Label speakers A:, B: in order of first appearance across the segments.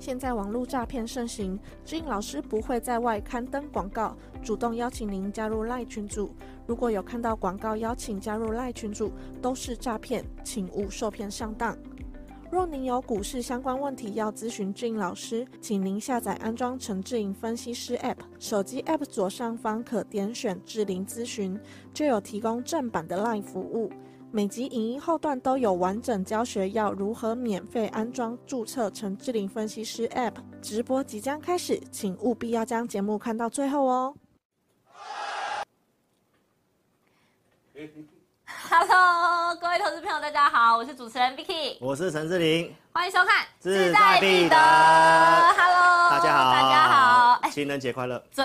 A: 现在网络诈骗盛行，志颖老师不会在外刊登广告，主动邀请您加入赖群组。如果有看到广告邀请加入赖群组，都是诈骗，请勿受骗上当。若您有股市相关问题要咨询志颖老师，请您下载安装陈志颖分析师 App，手机 App 左上方可点选志玲咨询，就有提供正版的 LINE 服务。每集影音后段都有完整教学，要如何免费安装、注册陈志灵分析师 App。直播即将开始，请务必要将节目看到最后哦。
B: Hello，各位投资朋友，大家好，我是主持人 Vicky，
C: 我是陈志玲，
B: 欢迎收看
C: 志在必得。
B: Hello，
C: 大家好，
B: 大家好，
C: 情人节快乐。
B: 这，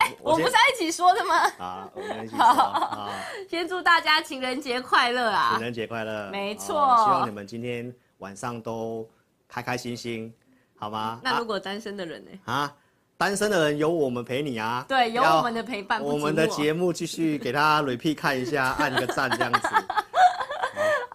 B: 哎，我不是要一起说的吗？
C: 啊，我们一起说。好，
B: 先祝大家情人节快乐啊！
C: 情人节快乐，
B: 没错。
C: 希望你们今天晚上都开开心心，好吗？
B: 那如果单身的人呢？
C: 啊？单身的人有我们陪你啊！
B: 对，有我们的陪伴。
C: 我们的节目继续给他 repeat 看一下，按个赞这样子。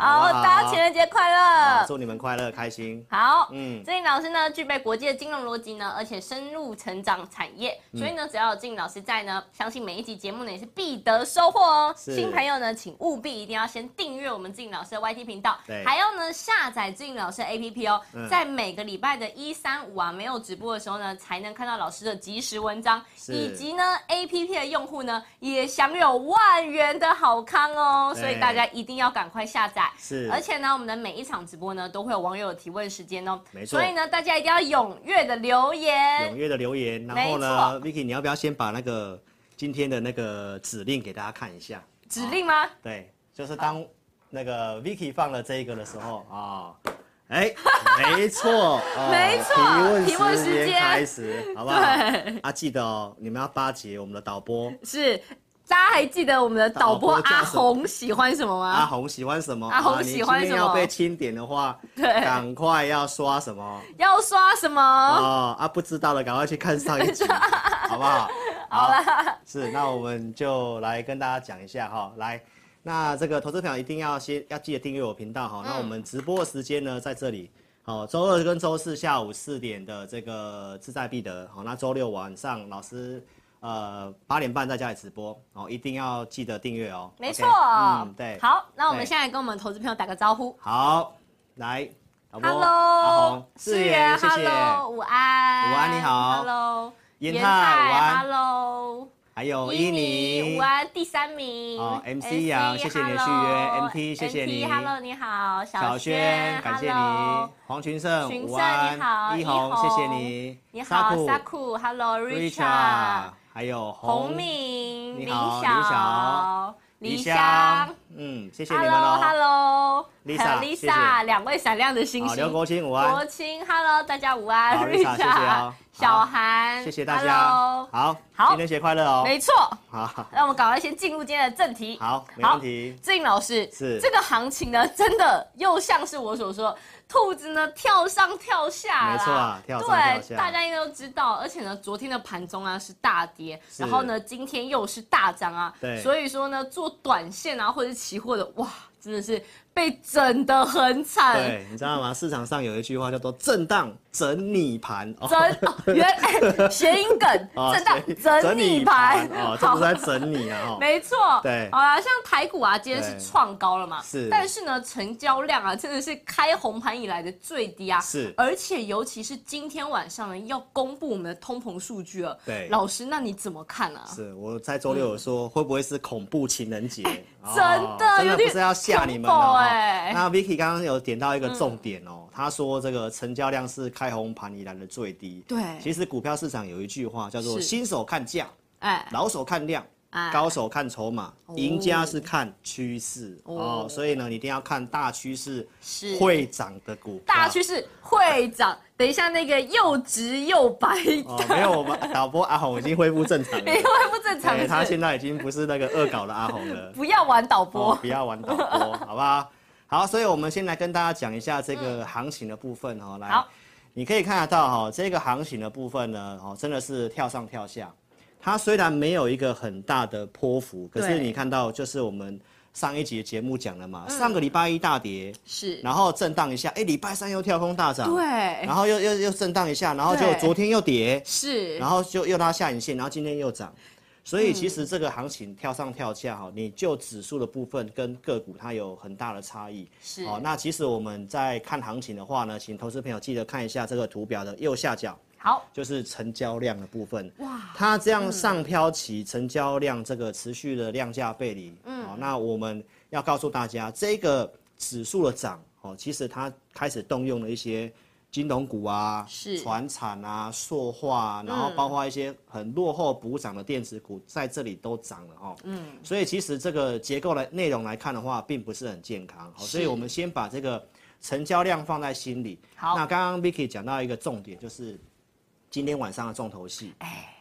B: 好，大家情人节快乐！
C: 祝你们快乐开心。
B: 好，嗯，志颖老师呢，具备国际的金融逻辑呢，而且深入成长产业，所以呢，只要有志颖老师在呢，相信每一集节目呢也是必得收获哦。新朋友呢，请务必一定要先订阅我们志颖老师的 YT 频道，对，还要呢下载志颖老师的 APP 哦，在每个礼拜的一三五啊没有直播的时候呢，才能看到老师的即时文章，以及呢 APP 的用户呢也享有万元的好康哦，所以大家一定要赶快下载。
C: 是，
B: 而且呢，我们的每一场直播呢，都会有网友的提问时间哦。没错，所以呢，大家一定要踊跃的留言，
C: 踊跃的留言。然后呢，Vicky，你要不要先把那个今天的那个指令给大家看一下？
B: 指令吗？哦、
C: 对，就是当那个 Vicky 放了这一个的时候啊，哎、哦，没错，哦、
B: 没错，提问时间
C: 开始，好不好？对，啊，记得哦，你们要巴结我们的导播。
B: 是。大家还记得我们的导播阿红喜欢什么吗？
C: 阿红喜欢什么？
B: 阿红喜欢什么？啊、你
C: 要被清点的话，对，赶快要刷什么？
B: 要刷什么？
C: 哦，啊，不知道的赶快去看上一集，好不好？
B: 好了，
C: 是，那我们就来跟大家讲一下哈，来，那这个投资朋友一定要先要记得订阅我频道哈、嗯。那我们直播的时间呢，在这里，好，周二跟周四下午四点的这个志在必得，好，那周六晚上老师。呃，八点半在家里直播哦，一定要记得订阅哦。
B: 没错，okay?
C: 嗯，对。
B: 好，那我们现在跟我们投资朋友打个招呼。
C: 好，来
B: ，Hello，
C: 阿红，
B: 志远，谢谢，Hello, 午安，
C: 午安，你好
B: ，Hello，
C: 严泰，午安
B: ，Hello，
C: 还有伊妮，
B: 午安，第三名，
C: 哦，MC 杨，谢谢你的续约，MT，谢谢你
B: ，Hello，你好，
C: 小轩，感谢你，黄群胜，
B: 午安，你好，
C: 一红，谢谢你，
B: 你好，Saku，Hello，Richard。
C: 还有
B: 洪敏、
C: 李晓、李湘，嗯，谢谢你们喽。Hello，Hello，Lisa，Lisa，两位闪亮的星星。刘国清，午安。国清，Hello，大家午安。
B: Lisa，谢谢哦。小韩，
C: 谢谢大家。好，
B: 好，
C: 情人节快乐哦。
B: 没错。好，那我们赶快先进入今天的正题。
C: 好，没问题。
B: 志颖老师，是这个行情呢，真的又像是我所说。兔子呢，跳上跳下，
C: 没错啊，跳上跳下。
B: 对，大家应该都知道。而且呢，昨天的盘中啊是大跌，然后呢，今天又是大涨啊。对，所以说呢，做短线啊或者是期货的，哇，真的是。被整得很惨，
C: 对，你知道吗？市场上有一句话叫做“震荡整理盘”，
B: 整原谐音梗，震荡整理盘。
C: 哦，这不是在整理啊，
B: 没错，对，好啦，像台股啊，今天是创高了嘛，是，但是呢，成交量啊，真的是开红盘以来的最低啊，是，而且尤其是今天晚上呢，要公布我们的通膨数据了，对，老师，那你怎么看啊？
C: 是我在周六有说，会不会是恐怖情人节？
B: 真的，
C: 真的不是要吓你们哦。那 Vicky 刚刚有点到一个重点哦，嗯、他说这个成交量是开红盘以来的最低。对，其实股票市场有一句话叫做“新手看价，哎，老手看量”。高手看筹码，赢家是看趋势。哦，所以呢，你一定要看大趋势是。会涨的股，
B: 大趋势会涨。等一下，那个又直又白
C: 哦，没有，我们导播阿红已经恢复正常了，
B: 恢复正常了，
C: 他现在已经不是那个恶搞的阿红了。
B: 不要玩导播，
C: 不要玩导播，好不好？好，所以我们先来跟大家讲一下这个行情的部分哦。来，你可以看得到哈，这个行情的部分呢，哦，真的是跳上跳下。它虽然没有一个很大的波幅，可是你看到就是我们上一集的节目讲了嘛，上个礼拜一大跌是，然后震荡一下，哎，礼拜三又跳空大涨，对，然后又又又震荡一下，然后就昨天又跌是，然后就又拉下影线，然后今天又涨，所以其实这个行情跳上跳下哈，你就指数的部分跟个股它有很大的差异是，哦，那其实我们在看行情的话呢，请投资朋友记得看一下这个图表的右下角。
B: 好，
C: 就是成交量的部分。哇，它这样上飘起，成交量这个持续的量价背离。嗯，好，那我们要告诉大家，这个指数的涨，哦，其实它开始动用了一些金融股啊，是，船产啊，塑化，然后包括一些很落后补涨的电子股，在这里都涨了哦。嗯，所以其实这个结构来内容来看的话，并不是很健康。好，所以我们先把这个成交量放在心里。好，那刚刚 Vicky 讲到一个重点，就是。今天晚上的重头戏。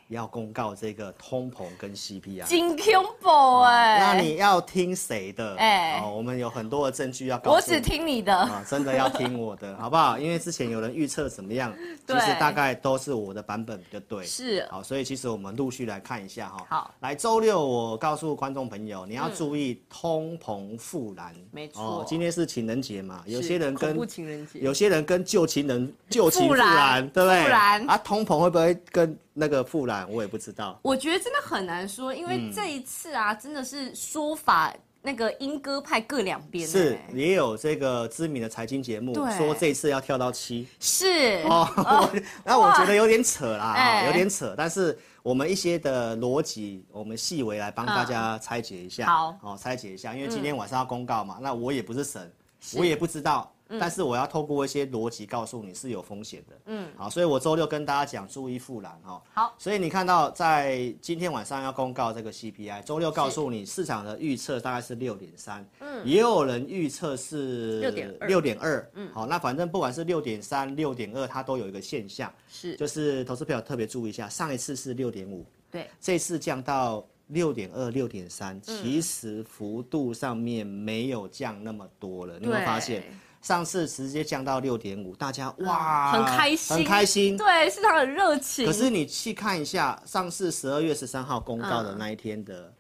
C: 要公告这个通膨跟 CPI，真恐怖哎！那你要听谁的？哎，哦我们有很多的证据要告诉。
B: 我只听你的啊，
C: 真的要听我的，好不好？因为之前有人预测怎么样，其实大概都是我的版本比较对。是，好，所以其实我们陆续来看一下哈。好，来周六我告诉观众朋友，你要注意通膨复燃。没错，今天是情人节嘛，有些人跟情人节，有些人跟旧情人旧情复燃，对不对？复燃啊，通膨会不会跟？那个复燃我也不知道，
B: 我觉得真的很难说，因为这一次啊，真的是说法那个英歌派各两边。
C: 是，也有这个知名的财经节目说这次要跳到七。
B: 是
C: 哦，那我觉得有点扯啦，有点扯。但是我们一些的逻辑，我们细微来帮大家拆解一下。好，哦，拆解一下，因为今天晚上要公告嘛，那我也不是神，我也不知道。但是我要透过一些逻辑告诉你是有风险的，嗯，好，所以我周六跟大家讲注意复燃哈，好，所以你看到在今天晚上要公告这个 CPI，周六告诉你市场的预测大概是六点三，嗯，也有人预测是六点二，六点二，嗯，好，那反正不管是六点三、六点二，它都有一个现象，是，就是投资朋友特别注意一下，上一次是六点五，对，这次降到六点二、六点三，其实幅度上面没有降那么多了，你有没有发现？上次直接降到六点五，大家哇，
B: 很开心，
C: 很开心，
B: 对，市场很热情。
C: 可是你去看一下，上次十二月十三号公告的那一天的、嗯、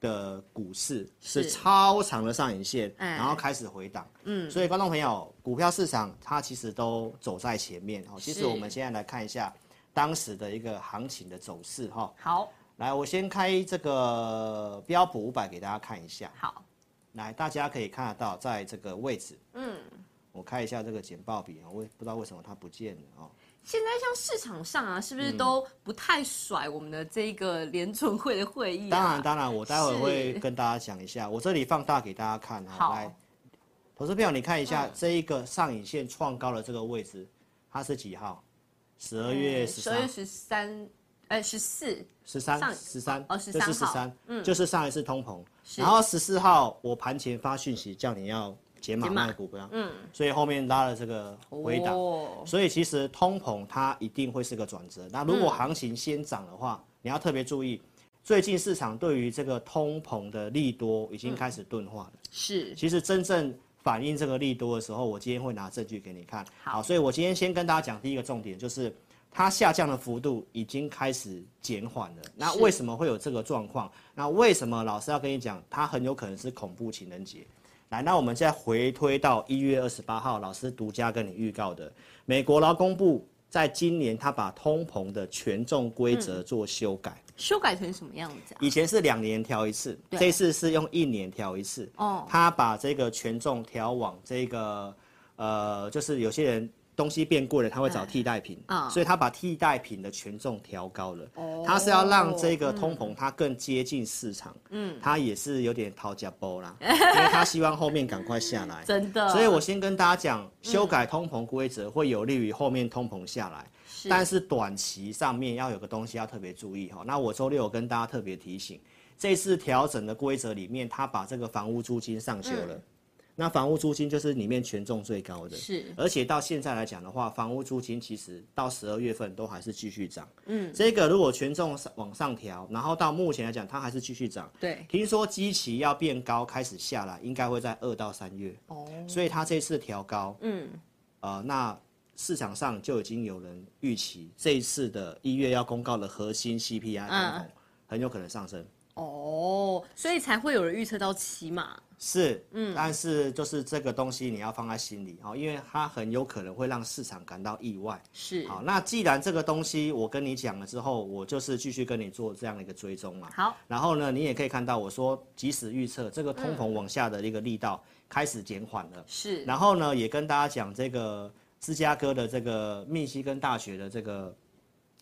C: 的股市是超长的上影线，然后开始回档。嗯，所以观众朋友，股票市场它其实都走在前面。哦，其实我们现在来看一下当时的一个行情的走势。哈，好，来，我先开这个标普五百给大家看一下。好。来，大家可以看得到，在这个位置，嗯，我看一下这个简报笔啊，我也不知道为什么它不见了哦。
B: 现在像市场上啊，是不是都不太甩我们的这个联准会的会议啊？
C: 当然，当然，我待会会跟大家讲一下。我这里放大给大家看哈，来，投资票，你看一下这一个上影线创高的这个位置，它是几号？十二月十三。十二月十三。
B: 哎，十四、
C: 十三、十三，
B: 哦，十三号，十三，
C: 嗯，就是上一次通膨，然后十四号我盘前发讯息叫你要解码卖股票，嗯，所以后面拉了这个回档，所以其实通膨它一定会是个转折。那如果行情先涨的话，你要特别注意，最近市场对于这个通膨的利多已经开始钝化了，是，其实真正反映这个利多的时候，我今天会拿证据给你看，好，所以我今天先跟大家讲第一个重点就是。它下降的幅度已经开始减缓了。那为什么会有这个状况？那为什么老师要跟你讲，它很有可能是恐怖情人节？来，那我们现在回推到一月二十八号，老师独家跟你预告的，美国劳工部在今年他把通膨的权重规则做修改，嗯，
B: 修改成什么样子啊？
C: 以前是两年调一次，这次是用一年调一次。哦，他把这个权重调往这个，呃，就是有些人。东西变贵了，他会找替代品，嗯、所以他把替代品的权重调高了。哦，他是要让这个通膨它更接近市场。嗯，他也是有点讨价包啦，嗯、因为他希望后面赶快下来。真的，所以我先跟大家讲，修改通膨规则会有利于后面通膨下来，是但是短期上面要有个东西要特别注意哈。那我周六有跟大家特别提醒。这次调整的规则里面，他把这个房屋租金上修了。嗯那房屋租金就是里面权重最高的，
B: 是，
C: 而且到现在来讲的话，房屋租金其实到十二月份都还是继续涨。嗯，这个如果权重往上调，然后到目前来讲，它还是继续涨。
B: 对，
C: 听说基期要变高，开始下来，应该会在二到三月。哦，所以它这次调高，嗯，呃，那市场上就已经有人预期这一次的一月要公告的核心 CPI 通膨很有可能上升。
B: 哦，所以才会有人预测到七嘛。
C: 是，嗯，但是就是这个东西你要放在心里哦，因为它很有可能会让市场感到意外。
B: 是，
C: 好，那既然这个东西我跟你讲了之后，我就是继续跟你做这样的一个追踪嘛。
B: 好，
C: 然后呢，你也可以看到我说，即使预测这个通膨往下的一个力道开始减缓了。
B: 是，
C: 然后呢，也跟大家讲这个芝加哥的这个密西根大学的这个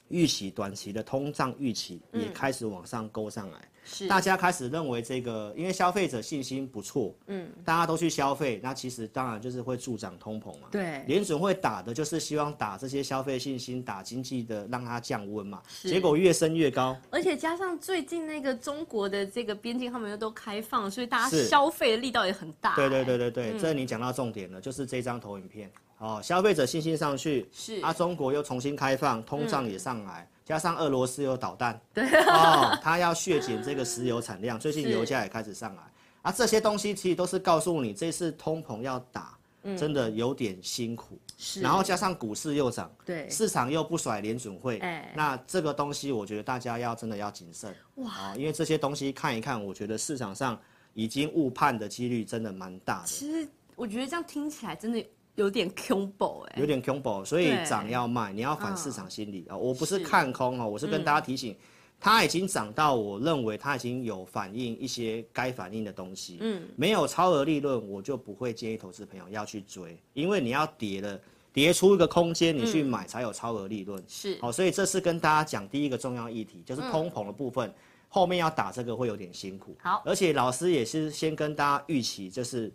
C: 预期短期的通胀预期也开始往上勾上来。是，大家开始认为这个，因为消费者信心不错，嗯，大家都去消费，那其实当然就是会助长通膨嘛。
B: 对，
C: 联准会打的就是希望打这些消费信心，打经济的，让它降温嘛。结果越升越高。
B: 而且加上最近那个中国的这个边境，他们又都开放，所以大家消费的力道也很大。
C: 对对对对对，嗯、这你讲到重点了，就是这张投影片。哦，消费者信心上去，
B: 是
C: 啊，中国又重新开放，通胀也上来。嗯加上俄罗斯有导弹，
B: 对。
C: 哦，它要削减这个石油产量，最近油价也开始上来，啊，这些东西其实都是告诉你，这次通膨要打，嗯、真的有点辛苦。是，然后加上股市又涨，
B: 对，
C: 市场又不甩联准会，
B: 哎，
C: 那这个东西我觉得大家要真的要谨慎，哇，因为这些东西看一看，我觉得市场上已经误判的几率真的蛮大的。
B: 其实我觉得这样听起来真的。有点恐怖哎，
C: 有点恐怖，所以涨要卖，你要反市场心理啊！嗯、我不是看空哦，我是跟大家提醒，嗯、它已经涨到我认为它已经有反映一些该反映的东西。嗯，没有超额利润，我就不会建议投资朋友要去追，因为你要跌了，跌出一个空间，你去买才有超额利润。是，好，所以这是跟大家讲第一个重要议题，就是通膨的部分，嗯、后面要打这个会有点辛苦。
B: 好，
C: 而且老师也是先跟大家预期，就是。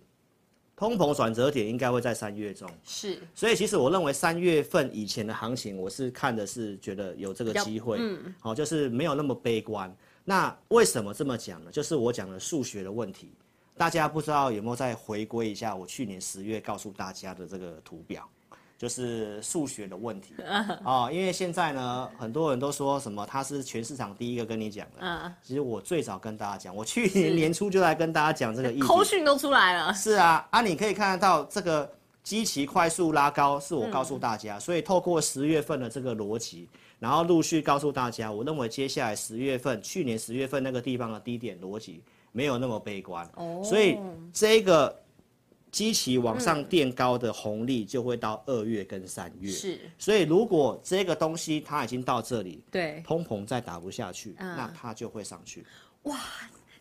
C: 通膨转折点应该会在三月中，
B: 是，
C: 所以其实我认为三月份以前的行情，我是看的是觉得有这个机会，嗯，好，就是没有那么悲观。那为什么这么讲呢？就是我讲的数学的问题，大家不知道有没有再回归一下我去年十月告诉大家的这个图表。就是数学的问题 啊，因为现在呢，很多人都说什么他是全市场第一个跟你讲的。嗯，其实我最早跟大家讲，我去年 年初就来跟大家讲这个意思。
B: 口讯都出来了。
C: 是啊，啊，你可以看得到这个基期快速拉高，是我告诉大家，所以透过十月份的这个逻辑，然后陆续告诉大家，我认为接下来十月份，去年十月份那个地方的低点逻辑没有那么悲观。哦，所以这个。基期往上垫高的红利就会到二月跟三月，
B: 是，
C: 所以如果这个东西它已经到这里，
B: 对，
C: 通膨再打不下去，那它就会上去。
B: 哇，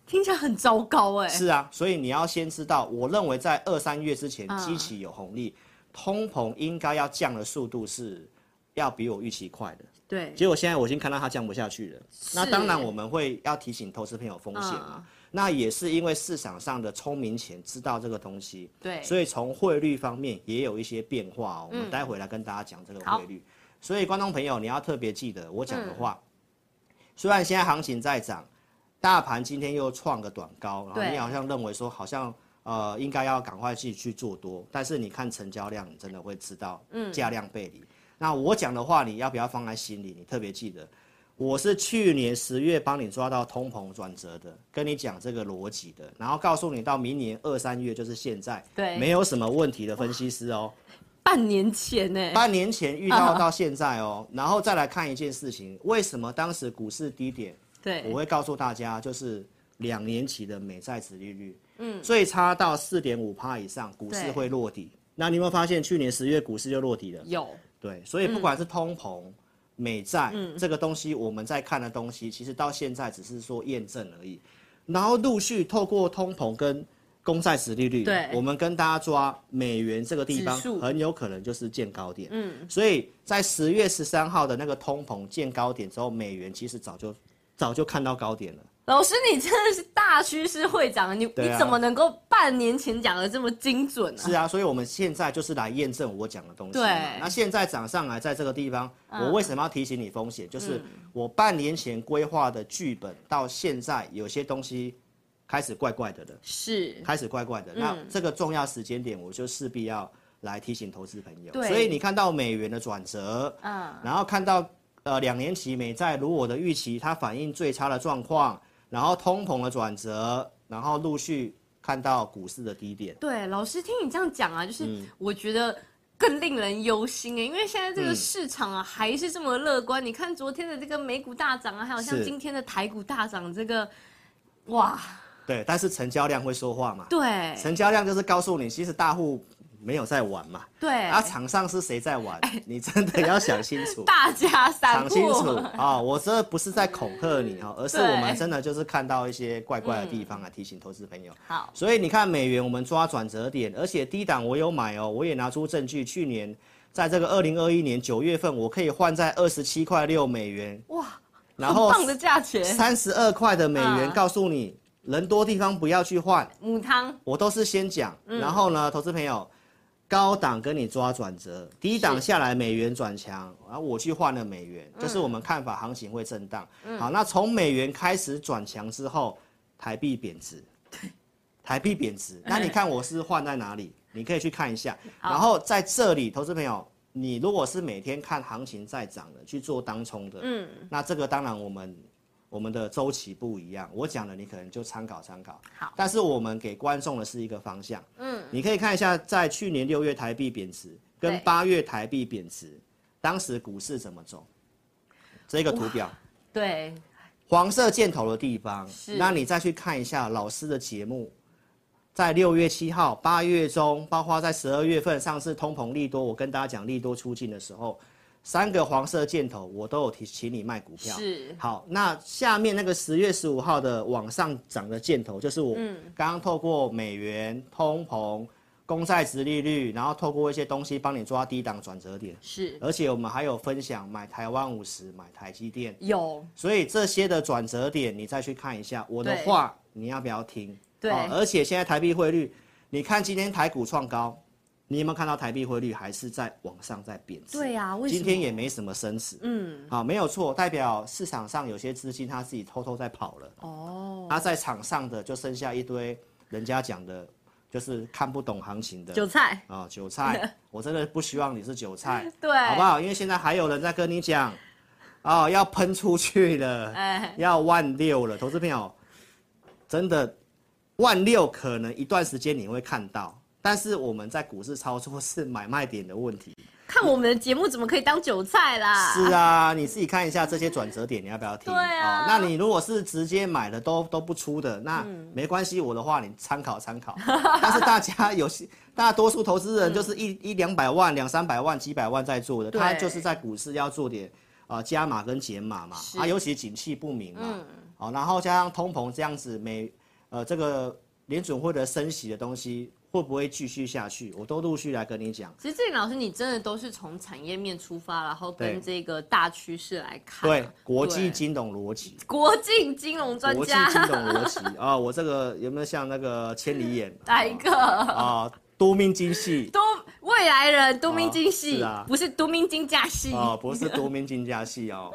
B: 听起来很糟糕哎。
C: 是啊，所以你要先知道，我认为在二三月之前，基期有红利，通膨应该要降的速度是要比我预期快的。
B: 对，
C: 结果现在我已经看到它降不下去了，那当然我们会要提醒投资朋友风险嘛。那也是因为市场上的聪明钱知道这个东西，
B: 对，
C: 所以从汇率方面也有一些变化哦。我们待会来跟大家讲这个汇率。所以观众朋友，你要特别记得我讲的话。虽然现在行情在涨，大盘今天又创个短高，然后你好像认为说好像呃应该要赶快去去做多，但是你看成交量，你真的会知道价量背离。那我讲的话，你要不要放在心里？你特别记得。我是去年十月帮你抓到通膨转折的，跟你讲这个逻辑的，然后告诉你到明年二三月就是现在，
B: 对，
C: 没有什么问题的分析师哦。
B: 半年前呢？
C: 半年前遇到到现在哦，然后再来看一件事情，为什么当时股市低点？
B: 对，
C: 我会告诉大家，就是两年期的美债值利率，嗯，最差到四点五趴以上，股市会落底。那你有没有发现去年十月股市就落底了？
B: 有。
C: 对，所以不管是通膨。美债、嗯、这个东西，我们在看的东西，其实到现在只是说验证而已。然后陆续透过通膨跟公债殖利率，
B: 对，
C: 我们跟大家抓美元这个地方，很有可能就是见高点。嗯，所以在十月十三号的那个通膨见高点之后，美元其实早就早就看到高点了。
B: 老师，你真的是大趋势会长，你、啊、你怎么能够半年前讲的这么精准呢、啊？
C: 是啊，所以我们现在就是来验证我讲的东西。
B: 对，
C: 那现在涨上来，在这个地方，
B: 嗯、
C: 我为什么要提醒你风险？就是我半年前规划的剧本，到现在有些东西开始怪怪的了。
B: 是，
C: 开始怪怪的。嗯、那这个重要时间点，我就势必要来提醒投资朋友。
B: 对，
C: 所以你看到美元的转折，嗯，然后看到呃两年期美债如我的预期，它反映最差的状况。然后通膨的转折，然后陆续看到股市的低点。
B: 对，老师听你这样讲啊，就是我觉得更令人忧心哎，因为现在这个市场啊还是这么乐观。你看昨天的这个美股大涨啊，还有像今天的台股大涨，这个哇。
C: 对，但是成交量会说话嘛？
B: 对，
C: 成交量就是告诉你，其实大户。没有在玩嘛？
B: 对。
C: 啊，场上是谁在玩？欸、你真的要想清楚。
B: 大家想
C: 清楚啊、哦！我这不是在恐吓你哈，而是我们真的就是看到一些怪怪的地方啊提醒投资朋友。
B: 好、嗯。
C: 所以你看美元，我们抓转折点，而且低档我有买哦，我也拿出证据。去年在这个二零二一年九月份，我可以换在二十七块六美元。
B: 哇！
C: 然后
B: 棒的价钱。
C: 三十二块的美元，告诉你、嗯、人多地方不要去换。
B: 母汤。
C: 我都是先讲，然后呢，投资朋友。高档跟你抓转折，低档下来美元转强，然后我去换了美元，就是我们看法行情会震荡。嗯、好，那从美元开始转强之后，台币贬值，台币贬值，那你看我是换在哪里？你可以去看一下。然后在这里，投资朋友，你如果是每天看行情在涨的去做当冲的，嗯，那这个当然我们。我们的周期不一样，我讲的你可能就参考参考。
B: 好，
C: 但是我们给观众的是一个方向。嗯，你可以看一下，在去年六月台币贬值跟八月台币贬值，当时股市怎么走？这个图表。
B: 对。
C: 黄色箭头的地方，那你再去看一下老师的节目，在六月七号、八月中，包括在十二月份上次通膨利多，我跟大家讲利多出尽的时候。三个黄色箭头，我都有提请你卖股票。
B: 是。
C: 好，那下面那个十月十五号的往上涨的箭头，就是我刚刚透过美元、通膨、公债值利率，然后透过一些东西帮你抓低档转折点。
B: 是。
C: 而且我们还有分享买台湾五十、买台积电。
B: 有。
C: 所以这些的转折点，你再去看一下我的话，你要不要听？
B: 对。
C: 而且现在台币汇率，你看今天台股创高。你有没有看到台币汇率还是在往上在贬值？
B: 对呀、啊，为什么？
C: 今天也没什么升值。嗯，好，没有错，代表市场上有些资金他自己偷偷在跑了。哦，他在场上的就剩下一堆人家讲的，就是看不懂行情的
B: 韭菜
C: 啊，韭菜。我真的不希望你是韭菜，
B: 对，
C: 好不好？因为现在还有人在跟你讲，哦，要喷出去了，哎，要万六了，投资朋友，真的万六可能一段时间你会看到。但是我们在股市操作是买卖点的问题。
B: 看我们的节目怎么可以当韭菜啦？
C: 是啊，你自己看一下这些转折点，你要不要听？
B: 对啊、
C: 哦。那你如果是直接买的都都不出的，那没关系，我的话你参考参考。但是大家有些大多数投资人就是一一两百万、两三百万、几百万在做的，他就是在股市要做点啊、呃、加码跟减码嘛。啊，尤其景气不明嘛。嗯。哦，然后加上通膨这样子，每呃这个联准会的升息的东西。会不会继续下去？我都陆续来跟你讲。
B: 其实志霖老师，你真的都是从产业面出发，然后跟这个大趋势来看。
C: 对，国际金融逻辑。
B: 国际金融专家。
C: 国际金融逻辑 啊，我这个有没有像那个千里眼？
B: 哪一个？
C: 啊，都敏精细。
B: 多未来人，都敏精细。是啊。不是都敏金架细。
C: 哦，不是都敏 金架细哦。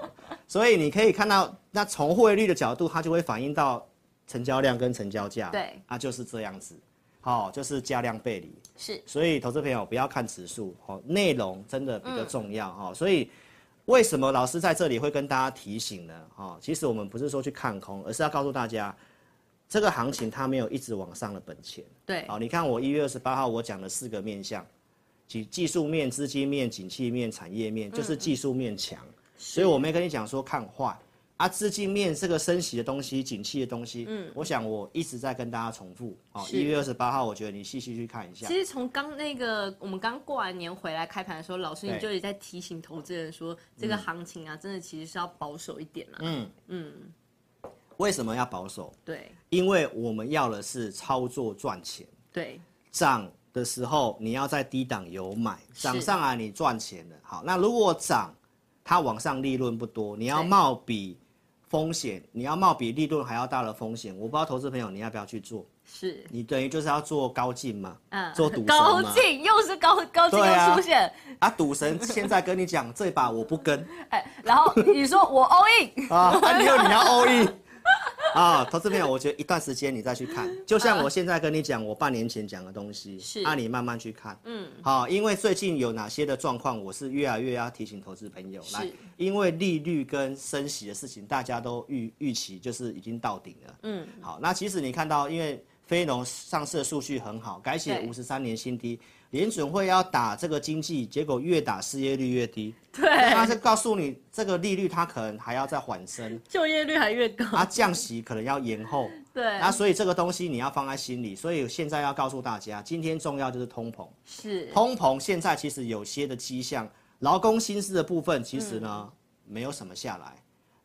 C: 所以你可以看到，那从汇率的角度，它就会反映到成交量跟成交价。
B: 对。
C: 啊，就是这样子。好、哦，就是价量背离，
B: 是，
C: 所以投资朋友不要看指数，哦，内容真的比较重要哈、嗯哦。所以为什么老师在这里会跟大家提醒呢？哈、哦，其实我们不是说去看空，而是要告诉大家，这个行情它没有一直往上的本钱。
B: 对，
C: 好、哦，你看我一月二十八号我讲的四个面向，技技术面、资金面、景气面、产业面，就是技术面强、嗯，所以我没跟你讲说看坏。啊，资金面这个升息的东西，景气的东西，嗯，我想我一直在跟大家重复。哦，一月二十八号，我觉得你细细去看一下。
B: 其实从刚那个我们刚过完年回来开盘的时候，老师你就也在提醒投资人说，这个行情啊，真的其实是要保守一点啦。嗯嗯。
C: 为什么要保守？
B: 对，
C: 因为我们要的是操作赚钱。
B: 对。
C: 涨的时候你要在低档有买，涨上来你赚钱了。好，那如果涨，它往上利润不多，你要冒比。风险，你要冒比利润还要大的风险。我不知道投资朋友你要不要去做？
B: 是
C: 你等于就是要做高进嘛？
B: 嗯，
C: 做赌神
B: 高进又是高高进又出现
C: 啊！赌神现在跟你讲这把我不跟，
B: 哎，然后你说我 all in
C: 啊，还有你要 all in。啊，投资朋友，我觉得一段时间你再去看，就像我现在跟你讲，我半年前讲的东西，是，啊，你慢慢去看，嗯，好，因为最近有哪些的状况，我是越来越要提醒投资朋友来，因为利率跟升息的事情，大家都预预期就是已经到顶了，嗯，好，那其实你看到，因为非农上市的数据很好，改写五十三年新低。联准会要打这个经济，结果越打失业率越低。
B: 对，
C: 他是告诉你这个利率它可能还要再缓升，
B: 就业率还越高。
C: 它降息可能要延后。
B: 对，
C: 那所以这个东西你要放在心里。所以现在要告诉大家，今天重要就是通膨。
B: 是，
C: 通膨现在其实有些的迹象，劳工薪资的部分其实呢、嗯、没有什么下来。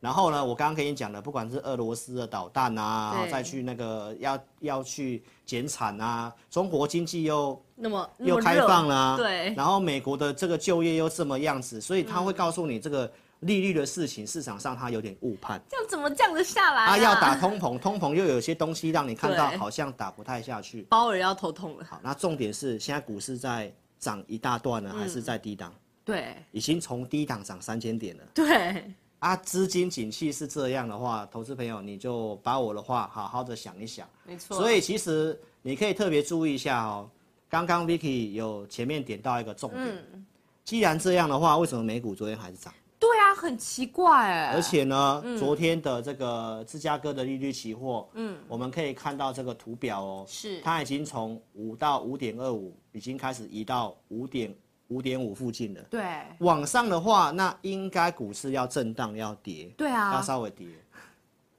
C: 然后呢，我刚刚跟你讲的，不管是俄罗斯的导弹啊，再去那个要要去减产啊，中国经济又
B: 那么，
C: 又开放了、啊，
B: 对，
C: 然后美国的这个就业又这么样子，所以他会告诉你这个利率的事情，市场上他有点误判。
B: 这样怎么降得下来啊？
C: 他要打通膨，通膨又有些东西让你看到好像打不太下去，
B: 包尔要头痛了。
C: 好，那重点是现在股市在涨一大段呢，还是在低档？
B: 对，
C: 已经从低档涨三千点了。
B: 对。
C: 啊，资金景气是这样的话，投资朋友你就把我的话好好的想一想。
B: 没错。
C: 所以其实你可以特别注意一下哦。刚刚 Vicky 有前面点到一个重点。嗯。既然这样的话，为什么美股昨天还是涨？
B: 对啊，很奇怪哎。
C: 而且呢，嗯、昨天的这个芝加哥的利率期货，嗯，我们可以看到这个图表哦，
B: 是
C: 它已经从五到五点二五，已经开始移到五点。五点五附近的，
B: 对，
C: 往上的话，那应该股市要震荡，要跌，
B: 对啊，
C: 要稍微跌。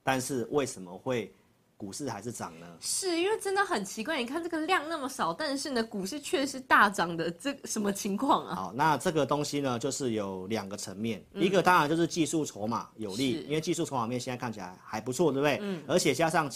C: 但是为什么会股市还是涨呢？
B: 是因为真的很奇怪，你看这个量那么少，但是呢，股市却是大涨的，这什么情况啊？
C: 好，那这个东西呢，就是有两个层面，嗯、一个当然就是技术筹码有利，因为技术筹码面现在看起来还不错，对不对？嗯，而且加上。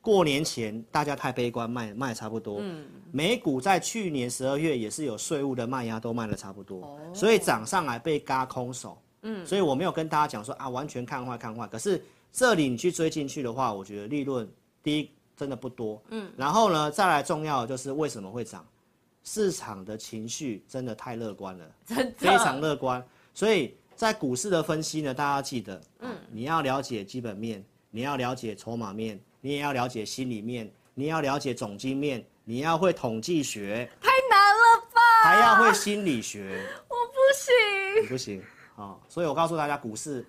C: 过年前大家太悲观，卖卖差不多。嗯，美股在去年十二月也是有税务的卖压，都卖的差不多。哦，所以涨上来被嘎空手。嗯，所以我没有跟大家讲说啊，完全看坏看坏。可是这里你去追进去的话，我觉得利润第一真的不多。嗯，然后呢，再来重要的就是为什么会涨？市场的情绪真的太乐观了，
B: 真的
C: 非常乐观。所以在股市的分析呢，大家要记得，嗯，你要了解基本面，你要了解筹码面。你也要了解心里面，你要了解总经面，你要会统计学，
B: 太难了吧？
C: 还要会心理学，
B: 我不行，
C: 你不行啊、哦！所以我告诉大家，股市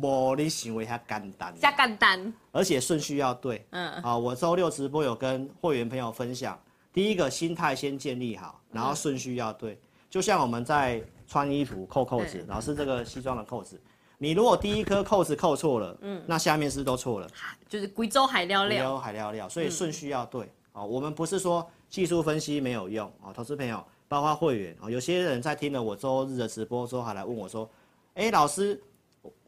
C: 没你想的那么简单，
B: 加简单，
C: 而且顺序要对。嗯，啊、哦，我周六直播有跟会员朋友分享，第一个心态先建立好，然后顺序要对，嗯、就像我们在穿衣服扣扣子，老师这个西装的扣子。你如果第一颗扣子扣错了，嗯，那下面是是都错了？
B: 就是贵州海料料，
C: 贵州海料料，所以顺序要对。哦、嗯，我们不是说技术分析没有用哦，投资朋友，包括会员哦，有些人在听了我周日的直播之后，还来问我说，哎、欸，老师，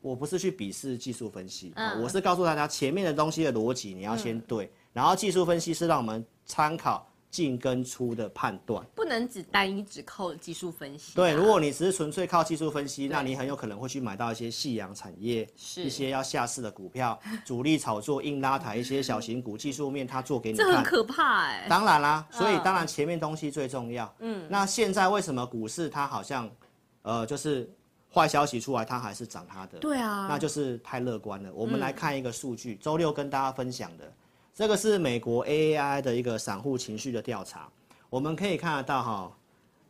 C: 我不是去鄙视技术分析，嗯、我是告诉大家前面的东西的逻辑你要先对，嗯、然后技术分析是让我们参考。进跟出的判断
B: 不能只单一只靠技术分析、啊。
C: 对，如果你只是纯粹靠技术分析，那你很有可能会去买到一些夕阳产业，是一些要下市的股票，主力炒作硬拉抬一些小型股，技术面他做给你看，
B: 这很可怕哎、欸。
C: 当然啦，所以当然前面东西最重要。嗯，那现在为什么股市它好像，呃，就是坏消息出来它还是涨它的？
B: 对啊，
C: 那就是太乐观了。我们来看一个数据，周六跟大家分享的。这个是美国 AAI 的一个散户情绪的调查，我们可以看得到哈，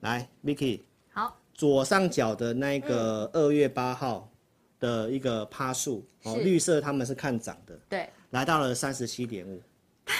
C: 来，Vicky，
B: 好，
C: 左上角的那个二月八号的一个趴数，哦，绿色他们是看涨的，
B: 对，
C: 来到了三十七点五，
B: 太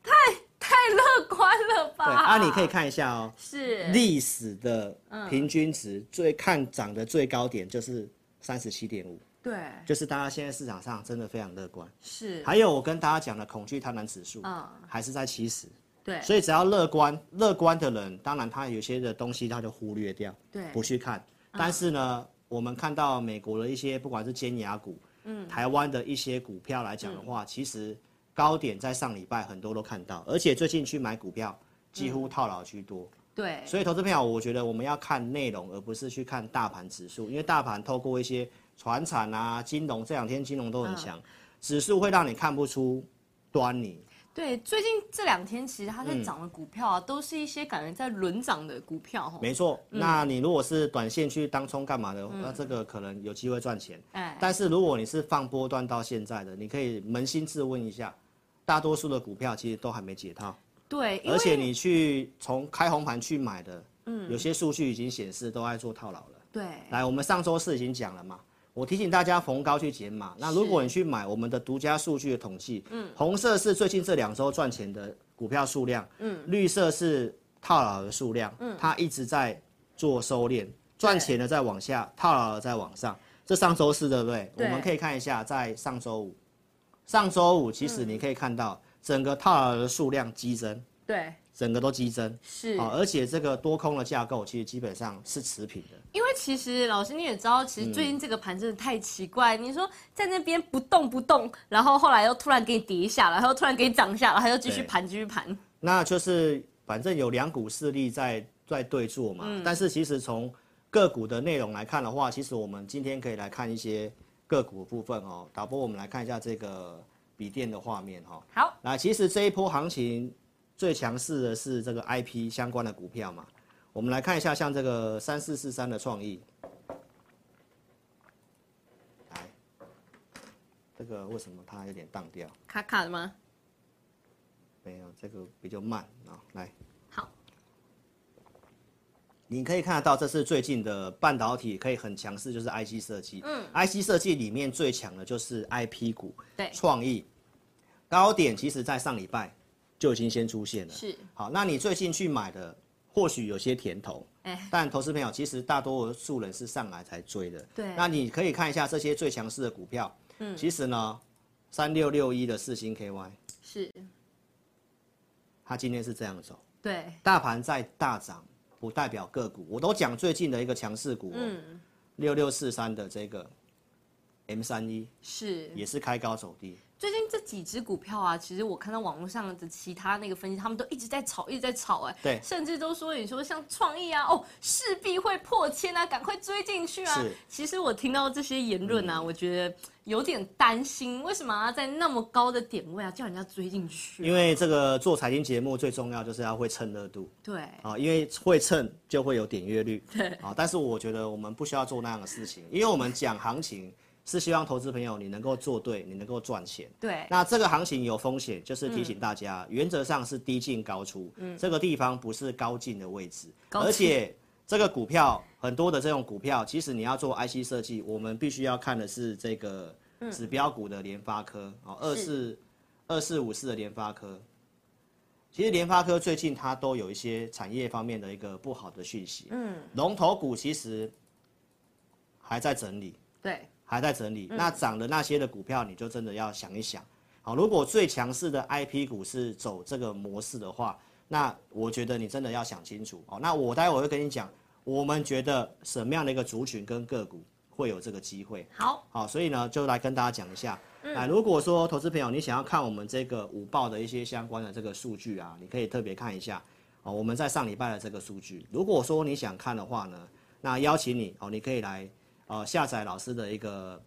B: 太太乐观了吧？
C: 对，啊，你可以看一下哦，
B: 是。
C: 历史的平均值最看涨的最高点就是三十七点五。
B: 对，
C: 就是大家现在市场上真的非常乐观。
B: 是，
C: 还有我跟大家讲的恐惧贪婪指数，嗯，还是在七十。
B: 对，
C: 所以只要乐观，乐观的人，当然他有些的东西他就忽略掉，
B: 对，
C: 不去看。但是呢，我们看到美国的一些不管是尖牙股，嗯，台湾的一些股票来讲的话，其实高点在上礼拜很多都看到，而且最近去买股票几乎套牢居多。
B: 对，
C: 所以投资朋友，我觉得我们要看内容，而不是去看大盘指数，因为大盘透过一些。传产啊、金融这两天金融都很强，嗯、指数会让你看不出端倪。
B: 对，最近这两天其实它在涨的股票啊，嗯、都是一些感觉在轮涨的股票。
C: 没错，嗯、那你如果是短线去当冲干嘛的，嗯、那这个可能有机会赚钱。哎，但是如果你是放波段到现在的，你可以扪心自问一下，大多数的股票其实都还没解套。
B: 对，
C: 而且你去从开红盘去买的，嗯，有些数据已经显示都在做套牢了。
B: 对，
C: 来，我们上周四已经讲了嘛。我提醒大家逢高去减码。那如果你去买我们的独家数据的统计，嗯，红色是最近这两周赚钱的股票数量，嗯，绿色是套牢的数量，嗯，它一直在做收敛，赚钱的在往下，套牢的在往上。这上周四对不对？对。我们可以看一下，在上周五，上周五其实你可以看到整个套牢的数量激增，对。整个都激增，是啊，而且这个多空的架构其实基本上是持平的。
B: 因为其实老师你也知道，其实最近这个盘真的太奇怪。嗯、你说在那边不动不动，然后后来又突然给你跌下来，然后突然给你涨下来，然后又继续盘继续盘。
C: 那就是反正有两股势力在在对坐嘛。嗯、但是其实从个股的内容来看的话，其实我们今天可以来看一些个股的部分哦。导播，我们来看一下这个笔电的画面哈。
B: 好，
C: 那其实这一波行情。最强势的是这个 IP 相关的股票嘛？我们来看一下，像这个三四四三的创意，来，这个为什么它有点荡掉？
B: 卡卡的吗？
C: 没有，这个比较慢啊。来，
B: 好，
C: 你可以看得到，这是最近的半导体可以很强势，就是 IC 设计。嗯，IC 设计里面最强的就是 IP 股，
B: 对，
C: 创意高点，其实在上礼拜。就已经先出现了，
B: 是。
C: 好。那你最近去买的，或许有些甜头，哎、欸，但投资朋友其实大多数人是上来才追的，
B: 对。
C: 那你可以看一下这些最强势的股票，嗯，其实呢，三六六一的四星 KY
B: 是，
C: 它今天是这样走，
B: 对。
C: 大盘在大涨，不代表个股，我都讲最近的一个强势股，嗯，六六四三的这个 M 三一
B: 是，
C: 也是开高走低。
B: 最近这几只股票啊，其实我看到网络上的其他那个分析，他们都一直在炒，一直在炒，哎，
C: 对，
B: 甚至都说你说像创意啊，哦，势必会破千啊，赶快追进去啊。是，其实我听到这些言论啊，嗯、我觉得有点担心，为什么要在那么高的点位啊，叫人家追进去、啊？
C: 因为这个做财经节目最重要就是要会蹭热度，
B: 对，
C: 啊，因为会蹭就会有点阅率，
B: 对，
C: 啊，但是我觉得我们不需要做那样的事情，因为我们讲行情。是希望投资朋友你能够做对，你能够赚钱。
B: 对，
C: 那这个行情有风险，就是提醒大家，嗯、原则上是低进高出。嗯，这个地方不是高进的位置，高而且这个股票很多的这种股票，其实你要做 IC 设计，我们必须要看的是这个指标股的联发科哦，二四二四五四的联发科。其实联发科最近它都有一些产业方面的一个不好的讯息。嗯，龙头股其实还在整理。
B: 对。
C: 还在整理，那涨的那些的股票，你就真的要想一想。好，如果最强势的 IP 股是走这个模式的话，那我觉得你真的要想清楚。哦，那我待会会跟你讲，我们觉得什么样的一个族群跟个股会有这个机会。
B: 好，
C: 好，所以呢，就来跟大家讲一下。嗯，如果说投资朋友你想要看我们这个五报的一些相关的这个数据啊，你可以特别看一下。哦，我们在上礼拜的这个数据，如果说你想看的话呢，那邀请你哦，你可以来。哦，下载老师的一个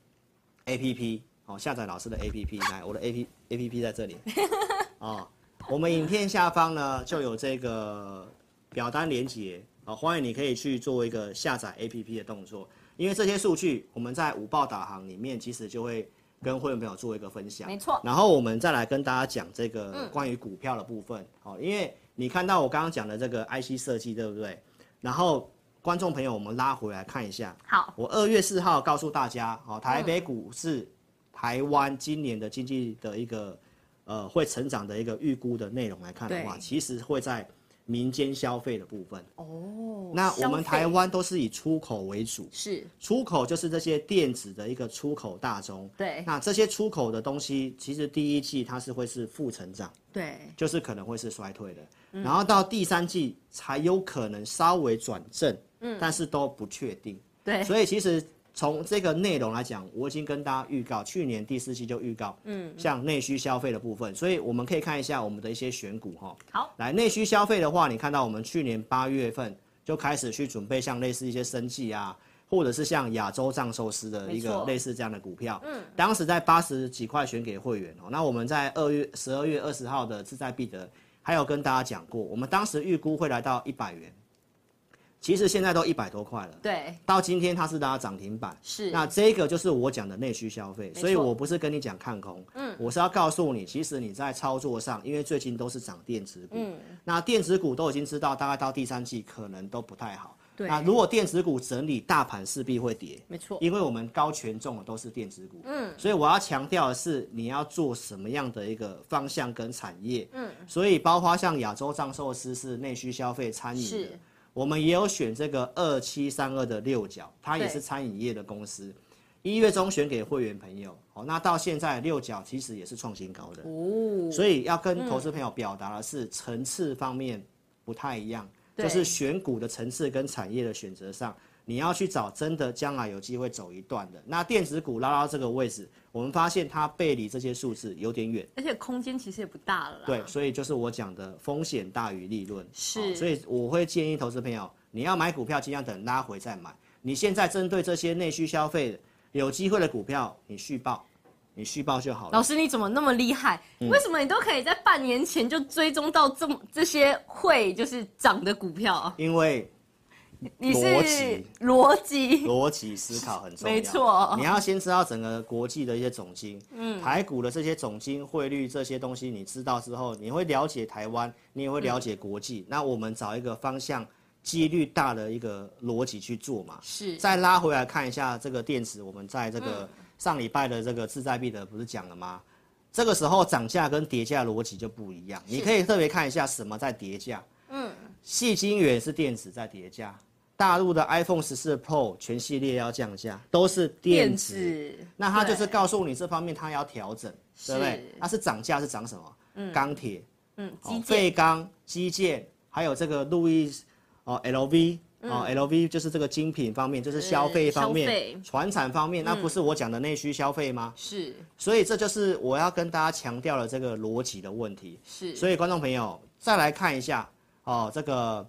C: A P P，哦，下载老师的 A P P，来，我的 A P A P P 在这里。哦，我们影片下方呢就有这个表单连接，哦，欢迎你可以去做一个下载 A P P 的动作，因为这些数据我们在五报导航里面其实就会跟会员朋友做一个分享。
B: 没错。
C: 然后我们再来跟大家讲这个关于股票的部分，哦，因为你看到我刚刚讲的这个 I C 设计，对不对？然后。观众朋友，我们拉回来看一下。
B: 好，
C: 我二月四号告诉大家，哦，台北股市台湾今年的经济的一个呃会成长的一个预估的内容来看的话，其实会在民间消费的部分。哦，那我们台湾都是以出口为主，
B: 是。
C: 出口就是这些电子的一个出口大宗。
B: 对，
C: 那这些出口的东西，其实第一季它是会是负成长，
B: 对，
C: 就是可能会是衰退的，嗯、然后到第三季才有可能稍微转正。嗯，但是都不确定。
B: 对，
C: 所以其实从这个内容来讲，我已经跟大家预告，去年第四季就预告，嗯，像内需消费的部分，所以我们可以看一下我们的一些选股哈。
B: 好，
C: 来内需消费的话，你看到我们去年八月份就开始去准备，像类似一些生计啊，或者是像亚洲藏寿司的一
B: 个
C: 类似这样的股票，嗯，当时在八十几块选给会员哦，那我们在二月十二月二十号的志在必得，还有跟大家讲过，我们当时预估会来到一百元，其实现在都一百多块了，
B: 对，
C: 到今天它是拉涨停板，
B: 是，
C: 那这个就是我讲的内需消
B: 费，
C: 所以我不是跟你讲看空，嗯，我是要告诉你，其实你在操作上，因为最近都是涨电子股，嗯，那电子股都已经知道，大概到第三季可能都不太好。
B: 对。
C: 那如果电子股整理，大盘势必会跌，
B: 没错，
C: 因为我们高权重的都是电子股，嗯，所以我要强调的是，你要做什么样的一个方向跟产业，嗯，所以包括像亚洲藏寿司是内需消费餐饮的，
B: 是
C: 我们也有选这个二七三二的六角，它也是餐饮业的公司，一月中选给会员朋友，哦，那到现在六角其实也是创新高的，
B: 哦，
C: 所以要跟投资朋友表达的是层次方面不太一样。就是选股的层次跟产业的选择上，你要去找真的将来有机会走一段的。那电子股拉到这个位置，我们发现它背离这些数字有点远，
B: 而且空间其实也不大了。
C: 对，所以就是我讲的风险大于利润。
B: 是、
C: 哦，所以我会建议投资朋友，你要买股票尽量等拉回再买。你现在针对这些内需消费有机会的股票，你续报。你续报就好了。
B: 老师，你怎么那么厉害？嗯、为什么你都可以在半年前就追踪到这么这些会就是涨的股票啊？
C: 因为
B: 你是逻辑逻辑
C: 逻辑思考很重要。
B: 没错，
C: 你要先知道整个国际的一些总经，嗯，台股的这些总经汇率这些东西，你知道之后，你会了解台湾，你也会了解国际。嗯、那我们找一个方向，几率大的一个逻辑去做嘛。
B: 是。
C: 再拉回来看一下这个电子，我们在这个。嗯上礼拜的这个志在必得不是讲了吗？这个时候涨价跟跌价逻辑就不一样。你可以特别看一下什么在跌价。嗯，细晶圆是电子在叠价，大陆的 iPhone 十四 Pro 全系列要降价，都是电子。电子那它就是告诉你这方面它要调整，对不对？那是涨价是涨什么？嗯，钢铁，嗯，废钢、基建，还有这个路易哦 LV。哦，LV 就是这个精品方面，就是消费方面，传产方面，那不是我讲的内需消费吗？
B: 是，
C: 所以这就是我要跟大家强调的这个逻辑的问题。
B: 是，
C: 所以观众朋友再来看一下哦，这个。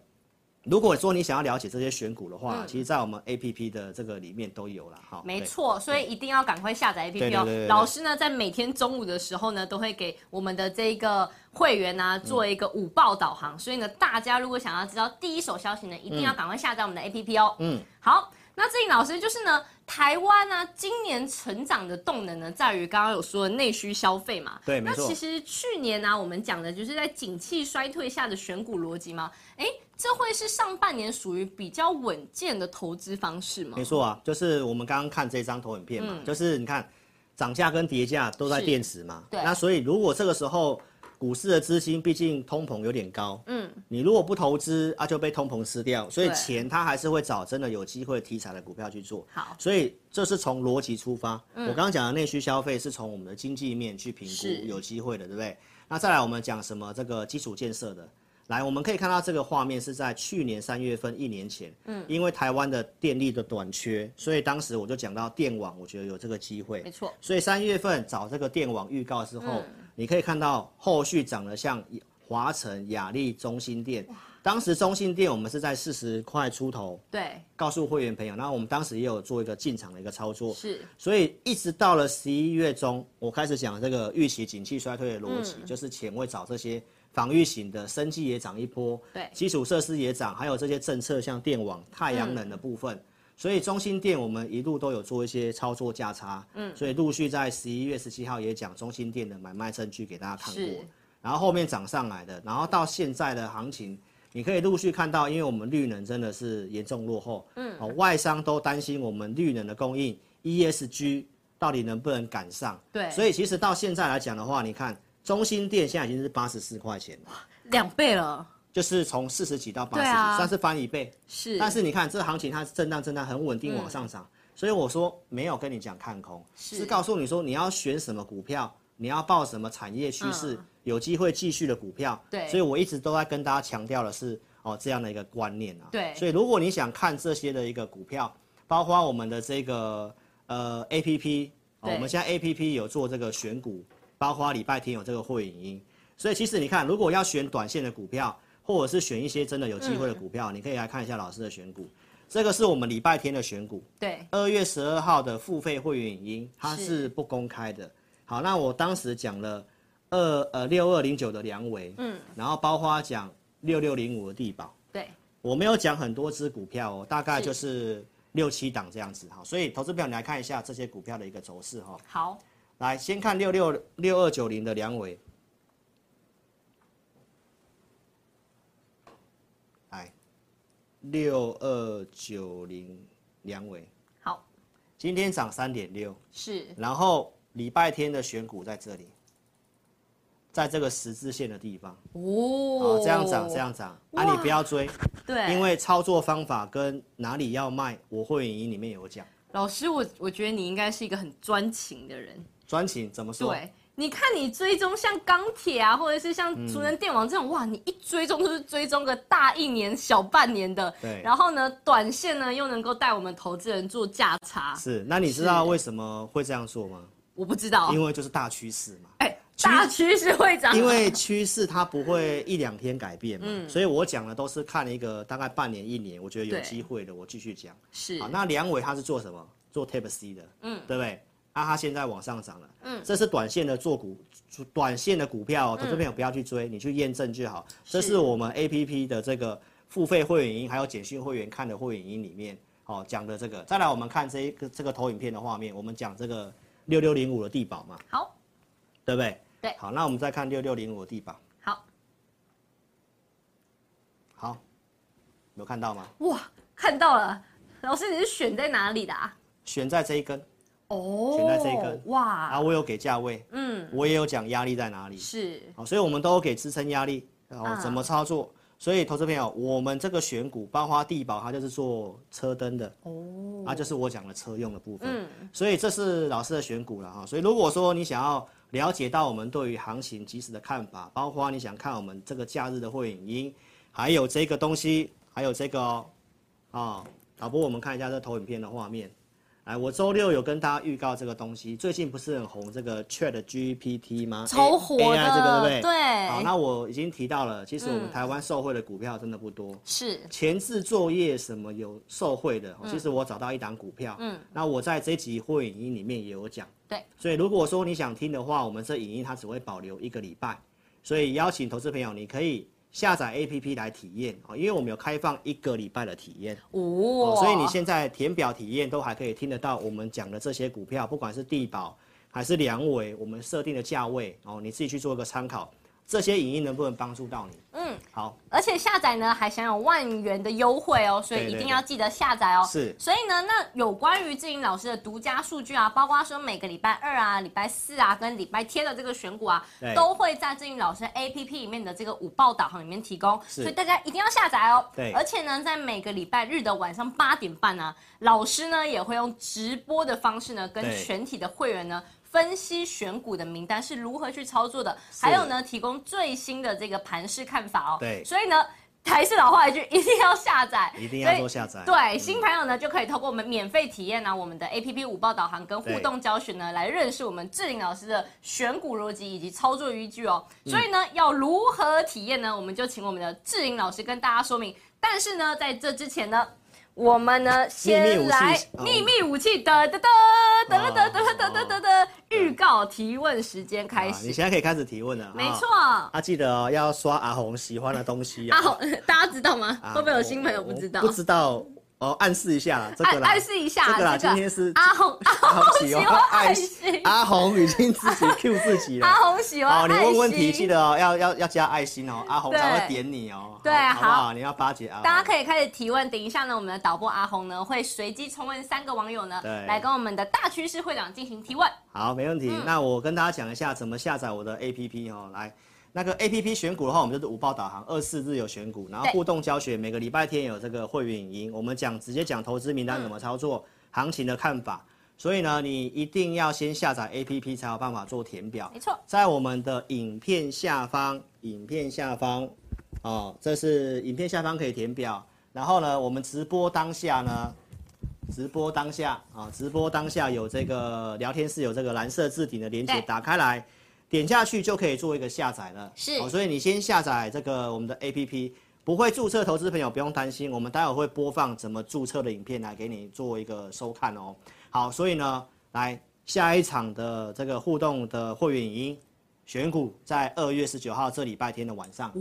C: 如果说你想要了解这些选股的话，嗯、其实，在我们 A P P 的这个里面都有了哈。
B: 没错，所以一定要赶快下载 A P P 哦。老师呢，在每天中午的时候呢，都会给我们的这个会员呢、啊、做一个午报导航。嗯、所以呢，大家如果想要知道第一手消息呢，一定要赶快下载我们的 A P P 哦。嗯，好。那志颖老师就是呢，台湾呢、啊、今年成长的动能呢，在于刚刚有说的内需消费嘛。
C: 对，没错。
B: 那其实去年呢、啊，我们讲的就是在景气衰退下的选股逻辑嘛。哎，这会是上半年属于比较稳健的投资方式吗？
C: 没错啊，就是我们刚刚看这张投影片嘛，嗯、就是你看涨价跟跌价都在电池嘛。对。那所以如果这个时候。股市的资金毕竟通膨有点高，嗯，你如果不投资啊，就被通膨吃掉，所以钱他还是会找真的有机会题材的股票去做。
B: 好，
C: 所以这是从逻辑出发。嗯、我刚刚讲的内需消费是从我们的经济面去评估有机会的，对不对？那再来我们讲什么？这个基础建设的，来我们可以看到这个画面是在去年三月份一年前，嗯，因为台湾的电力的短缺，所以当时我就讲到电网，我觉得有这个机会，
B: 没错。
C: 所以三月份找这个电网预告之后。嗯。你可以看到后续涨得像华晨、亚力、中兴电，当时中兴电我们是在四十块出头，
B: 对，
C: 告诉会员朋友，那我们当时也有做一个进场的一个操作，
B: 是，
C: 所以一直到了十一月中，我开始讲这个预期景气衰退的逻辑，嗯、就是钱会找这些防御型的，生技也涨一波，
B: 对，
C: 基础设施也涨，还有这些政策像电网、太阳能的部分。嗯。所以中心电我们一路都有做一些操作价差，嗯，所以陆续在十一月十七号也讲中心电的买卖证据给大家看过，然后后面涨上来的，然后到现在的行情，你可以陆续看到，因为我们绿能真的是严重落后，嗯，哦，外商都担心我们绿能的供应 ESG 到底能不能赶上，
B: 对，
C: 所以其实到现在来讲的话，你看中兴电现在已经是八十四块钱了，
B: 两倍了。
C: 就是从四十几到八十几，啊、算是翻一倍。
B: 是，
C: 但是你看这个行情它震荡震荡很稳定往上涨，嗯、所以我说没有跟你讲看空，是，是告诉你说你要选什么股票，你要报什么产业趋势、嗯、有机会继续的股票。
B: 对，
C: 所以我一直都在跟大家强调的是哦这样的一个观念啊。
B: 对，
C: 所以如果你想看这些的一个股票，包括我们的这个呃 A P P，哦、我们现在 A P P 有做这个选股，包括礼拜天有这个会影音，所以其实你看，如果要选短线的股票。或者是选一些真的有机会的股票，嗯、你可以来看一下老师的选股。这个是我们礼拜天的选股，
B: 对，
C: 二月十二号的付费会员影音，它是不公开的。好，那我当时讲了二呃六二零九的梁维，嗯，然后包括讲六六零五的地保，
B: 对，
C: 我没有讲很多只股票哦，大概就是六七档这样子哈。所以投资票你来看一下这些股票的一个走势哈。
B: 好，
C: 来先看六六六二九零的梁伟，来。六二九零梁伟，
B: 好，
C: 今天涨三点六，
B: 是，
C: 然后礼拜天的选股在这里，在这个十字线的地方，哦，这样涨，这样涨，啊，你不要追，
B: 对，
C: 因为操作方法跟哪里要卖，我会员营里面有讲。
B: 老师，我我觉得你应该是一个很专情的人，
C: 专情怎么说？
B: 对。你看，你追踪像钢铁啊，或者是像储能电网这种，嗯、哇，你一追踪就是追踪个大一年、小半年的。
C: 对。
B: 然后呢，短线呢又能够带我们投资人做价差。
C: 是。那你知道为什么会这样做吗？
B: 我不知道。
C: 因为就是大趋势嘛。
B: 哎、欸，大趋势会涨。
C: 因为趋势它不会一两天改变嘛。嗯。所以我讲的都是看一个大概半年、一年，我觉得有机会的，我继续讲。
B: 是。
C: 好，那梁伟他是做什么？做 Type C 的。嗯。对不对？那、啊、它现在往上涨了。嗯。这是短线的做股。短线的股票、哦，投资朋友不要去追，嗯、你去验证就好。这是我们 A P P 的这个付费会员营，还有简讯会员看的会员营里面，哦讲的这个。再来，我们看这一个这个投影片的画面，我们讲这个六六零五的地保嘛。
B: 好，
C: 对不对？
B: 对。
C: 好，那我们再看六六零五的地保。
B: 好，
C: 好，有看到吗？
B: 哇，看到了。老师，你是选在哪里的啊？
C: 选在这一根。
B: 哦，
C: 选在这一根
B: 哇，
C: 啊我有给价位，嗯，我也有讲压力在哪里，
B: 是，
C: 好，所以我们都有给支撑压力，然后怎么操作？所以投资朋友，我们这个选股，包括地保，它就是做车灯的，哦，啊，就是我讲的车用的部分，嗯，所以这是老师的选股了哈。所以如果说你想要了解到我们对于行情及时的看法，包括你想看我们这个假日的会影音，还有这个东西，还有这个哦，啊，导播，我们看一下这投影片的画面。哎，我周六有跟大家预告这个东西，最近不是很红这个 Chat GPT 吗？
B: 超火的
C: ，AI 这个对不对？
B: 对。
C: 好，那我已经提到了，其实我们台湾受惠的股票真的不多。是、
B: 嗯。
C: 前置作业什么有受惠的？其实我找到一档股票。嗯。那我在这集会影音里面也有讲。
B: 对。
C: 所以如果说你想听的话，我们这影音它只会保留一个礼拜，所以邀请投资朋友，你可以。下载 APP 来体验啊，因为我们有开放一个礼拜的体验哦，所以你现在填表体验都还可以听得到我们讲的这些股票，不管是地保还是良微，我们设定的价位哦，你自己去做一个参考。这些影音能不能帮助到你？嗯，好。
B: 而且下载呢还享有万元的优惠哦，所以一定要记得下载哦。
C: 是。
B: 所以呢，那有关于志颖老师的独家数据啊，包括说每个礼拜二啊、礼拜四啊跟礼拜天的这个选股啊，都会在志颖老师 APP 里面的这个五报导航里面提供，所以大家一定要下载哦。
C: 对。
B: 而且呢，在每个礼拜日的晚上八点半呢、啊，老师呢也会用直播的方式呢，跟全体的会员呢。分析选股的名单是如何去操作的，还有呢，提供最新的这个盘势看法哦。
C: 对，
B: 所以呢，还是老话一句，一定要下载，
C: 一定要多下载。
B: 对，嗯、新朋友呢就可以透过我们免费体验呢，我们的 APP 五报导航跟互动教学呢，来认识我们志玲老师的选股逻辑以及操作依据哦。所以呢，嗯、要如何体验呢？我们就请我们的志玲老师跟大家说明。但是呢，在这之前呢。我们呢，先来秘密武器的的的的的的的的的的预告提问时间开始。
C: 你现在可以开始提问了。
B: 没错。
C: 啊，记得哦，要刷阿红喜欢的东西。
B: 阿红，大家知道吗？会不会有新朋友不知道？
C: 不知道。哦，暗示一下啦，这个啦，
B: 暗示一下，
C: 这个啦，今天是
B: 阿红，阿 红喜欢 爱心，
C: 阿红已经自己 Q 自己了，
B: 阿红喜欢爱心，
C: 哦，你问问题记得哦，要要要加爱心哦，阿红才会点你哦，
B: 对，
C: 好，你要巴结阿红，
B: 大家可以开始提问，等一下呢，我们的导播阿红呢会随机重问三个网友呢，对，来跟我们的大趋势会长进行提问，
C: 好，没问题，那我跟大家讲一下怎么下载我的 APP 哦，来。那个 A P P 选股的话，我们就是五报导航，二四日有选股，然后互动教学，每个礼拜天有这个会员影音，我们讲直接讲投资名单怎么操作，嗯、行情的看法。所以呢，你一定要先下载 A P P 才有办法做填表。
B: 没错，
C: 在我们的影片下方，影片下方，哦，这是影片下方可以填表。然后呢，我们直播当下呢，直播当下啊，直播当下有这个聊天室有这个蓝色置顶的连接，打开来。点下去就可以做一个下载了，
B: 是，
C: 所以你先下载这个我们的 APP，不会注册投资朋友不用担心，我们待会会播放怎么注册的影片来给你做一个收看哦。好，所以呢，来下一场的这个互动的会员影音选股，在二月十九号这礼拜天的晚上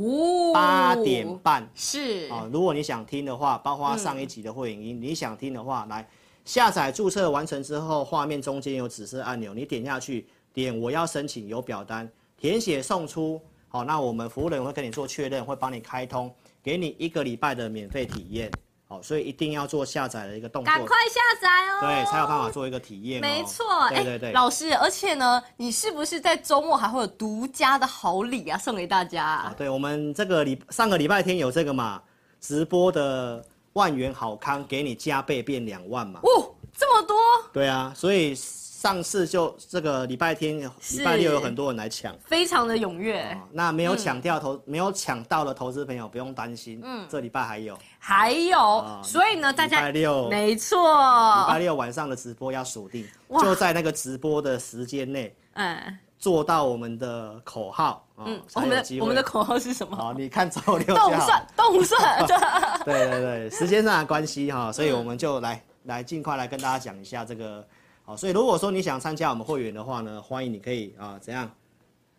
C: 八点半
B: 是
C: 啊。如果你想听的话，包括上一集的会员影音，你想听的话，来下载注册完成之后，画面中间有紫色按钮，你点下去，点我要申请有表单，填写送出。好，那我们服务人员会跟你做确认，会帮你开通。给你一个礼拜的免费体验，好，所以一定要做下载的一个动作，
B: 赶快下载哦，
C: 对，才有办法做一个体验。
B: 没错，
C: 对对对，
B: 老师，而且呢，你是不是在周末还会有独家的好礼啊，送给大家啊？
C: 对，我们这个礼上个礼拜天有这个嘛，直播的万元好康，给你加倍变两万嘛。
B: 哦，这么多？
C: 对啊，所以。上次就这个礼拜天、礼拜六有很多人来抢，
B: 非常的踊跃、哦。
C: 那没有抢掉投、嗯、没有抢到的投资朋友不用担心，嗯，这礼拜还有，
B: 还有，哦、所以呢，大家礼
C: 拜六
B: 没错，
C: 礼拜六晚上的直播要锁定，就在那个直播的时间内，嗯，做到我们的口号，嗯，
B: 我们的我们的口号是什么？
C: 好，你看周六
B: 动算动算，
C: 对对对，时间上的关系哈，所以我们就来来尽快来跟大家讲一下这个。好，所以如果说你想参加我们会员的话呢，欢迎你可以啊，怎样？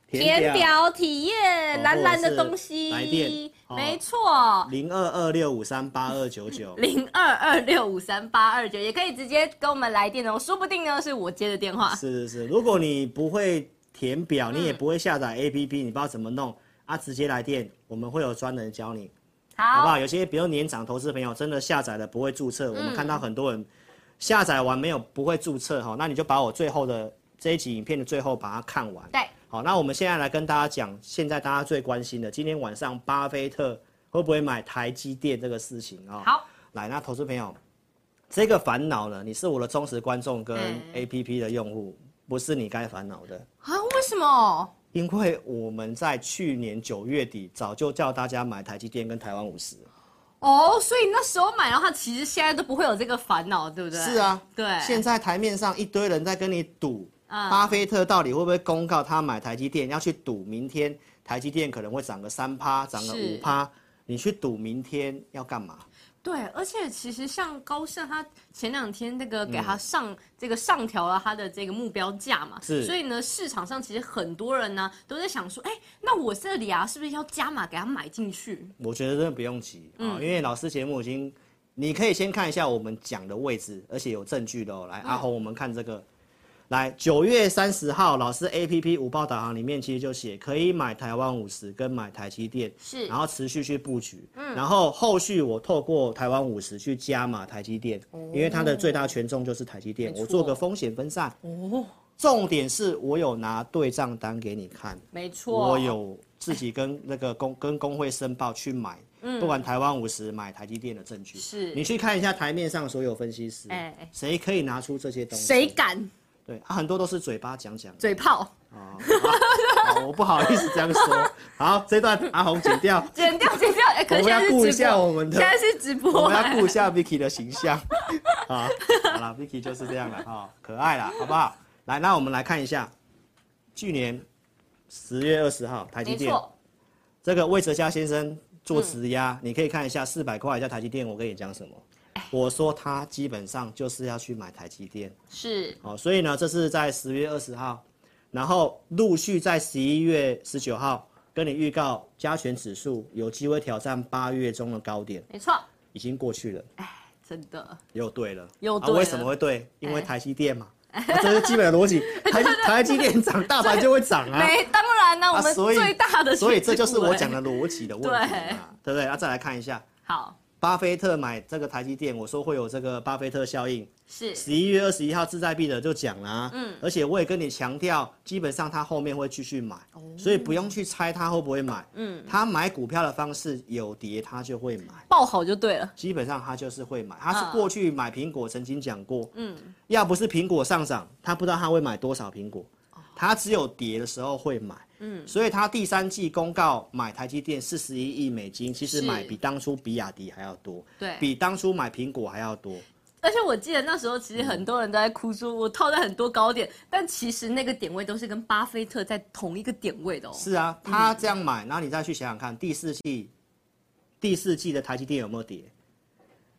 B: 填表，体验蓝蓝的东西，
C: 来电，
B: 没错，
C: 零二二六五三八二九九，
B: 零二二六五三八二九，也可以直接跟我们来电哦，说不定呢是我接的电话。
C: 是是是，如果你不会填表，你也不会下载 APP，、嗯、你不知道怎么弄啊，直接来电，我们会有专人教你，好，好不好？有些比如年长投资朋友真的下载了不会注册、嗯，我们看到很多人。下载完没有不会注册哈，那你就把我最后的这一集影片的最后把它看完。
B: 对，
C: 好，那我们现在来跟大家讲，现在大家最关心的，今天晚上巴菲特会不会买台积电这个事情啊？
B: 好，
C: 来，那投资朋友，这个烦恼呢，你是我的忠实观众跟 APP 的用户，不是你该烦恼的
B: 啊？为什么？
C: 因为我们在去年九月底早就叫大家买台积电跟台湾五十。
B: 哦、oh，所以那时候买的话，其实现在都不会有这个烦恼，对不对？
C: 是啊，
B: 对。
C: 现在台面上一堆人在跟你赌，嗯，巴菲特到底会不会公告他买台积电？要去赌明天台积电可能会涨个三趴，涨个五趴，你去赌明天要干嘛？
B: 对，而且其实像高盛，他前两天那个给他上、嗯、这个上调了他的这个目标价嘛，是，所以呢，市场上其实很多人呢都在想说，哎，那我这里啊是不是要加码给他买进去？
C: 我觉得真的不用急啊、嗯哦，因为老师节目已经，你可以先看一下我们讲的位置，而且有证据的哦。来，嗯、阿红，我们看这个。来，九月三十号，老师 A P P 五报导航里面其实就写可以买台湾五十跟买台积电，是，然后持续去布局，嗯，然后后续我透过台湾五十去加码台积电，哦，因为它的最大权重就是台积电，我做个风险分散，哦，重点是我有拿对账单给你看，
B: 没错，
C: 我有自己跟那个工跟工会申报去买，嗯，不管台湾五十买台积电的证据，是，你去看一下台面上所有分析师，哎，谁可以拿出这些东西？
B: 谁敢？
C: 对啊，很多都是嘴巴讲讲，
B: 嘴炮
C: 啊、哦，我不好意思这样说。好，这段阿红剪掉，
B: 剪掉，剪掉。哎、欸，可是我们
C: 要顾一下我们的，
B: 现在是直播，
C: 我们要顾一下 Vicky 的形象。好，好了，Vicky 就是这样的啊，可爱了，好不好？来，那我们来看一下，去年十月二十号，台积电，这个魏哲嘉先生做质押、嗯，你可以看一下四百块以下台积电，我跟你讲什么？我说他基本上就是要去买台积电，
B: 是，
C: 哦，所以呢，这是在十月二十号，然后陆续在十一月十九号跟你预告加权指数有机会挑战八月中的高点，
B: 没错，
C: 已经过去了，
B: 哎，真的
C: 又对了，
B: 又对了，啊，
C: 为什么会对？因为台积电嘛，啊，这是基本的逻辑，台台积电涨，大盘就会涨啊，
B: 没，当然呢，啊，我们最大的，
C: 所以这就是我讲的逻辑的问题对不对？那再来看一下，
B: 好。
C: 巴菲特买这个台积电，我说会有这个巴菲特效应。是。十一月二十一号志在必得就讲了啊，嗯，而且我也跟你强调，基本上他后面会继续买，哦，所以不用去猜他会不会买，嗯，他买股票的方式有跌他就会买，
B: 爆好就对了，
C: 基本上他就是会买，他是过去买苹果曾经讲过，嗯，要不是苹果上涨，他不知道他会买多少苹果。他只有跌的时候会买，嗯，所以他第三季公告买台积电四十一亿美金，其实买比当初比亚迪还要多，对，比当初买苹果还要多。
B: 而且我记得那时候其实很多人都在哭说，我套在很多高点，但其实那个点位都是跟巴菲特在同一个点位的哦。
C: 是啊，他这样买，然后你再去想想看，第四季第四季的台积电有没有跌？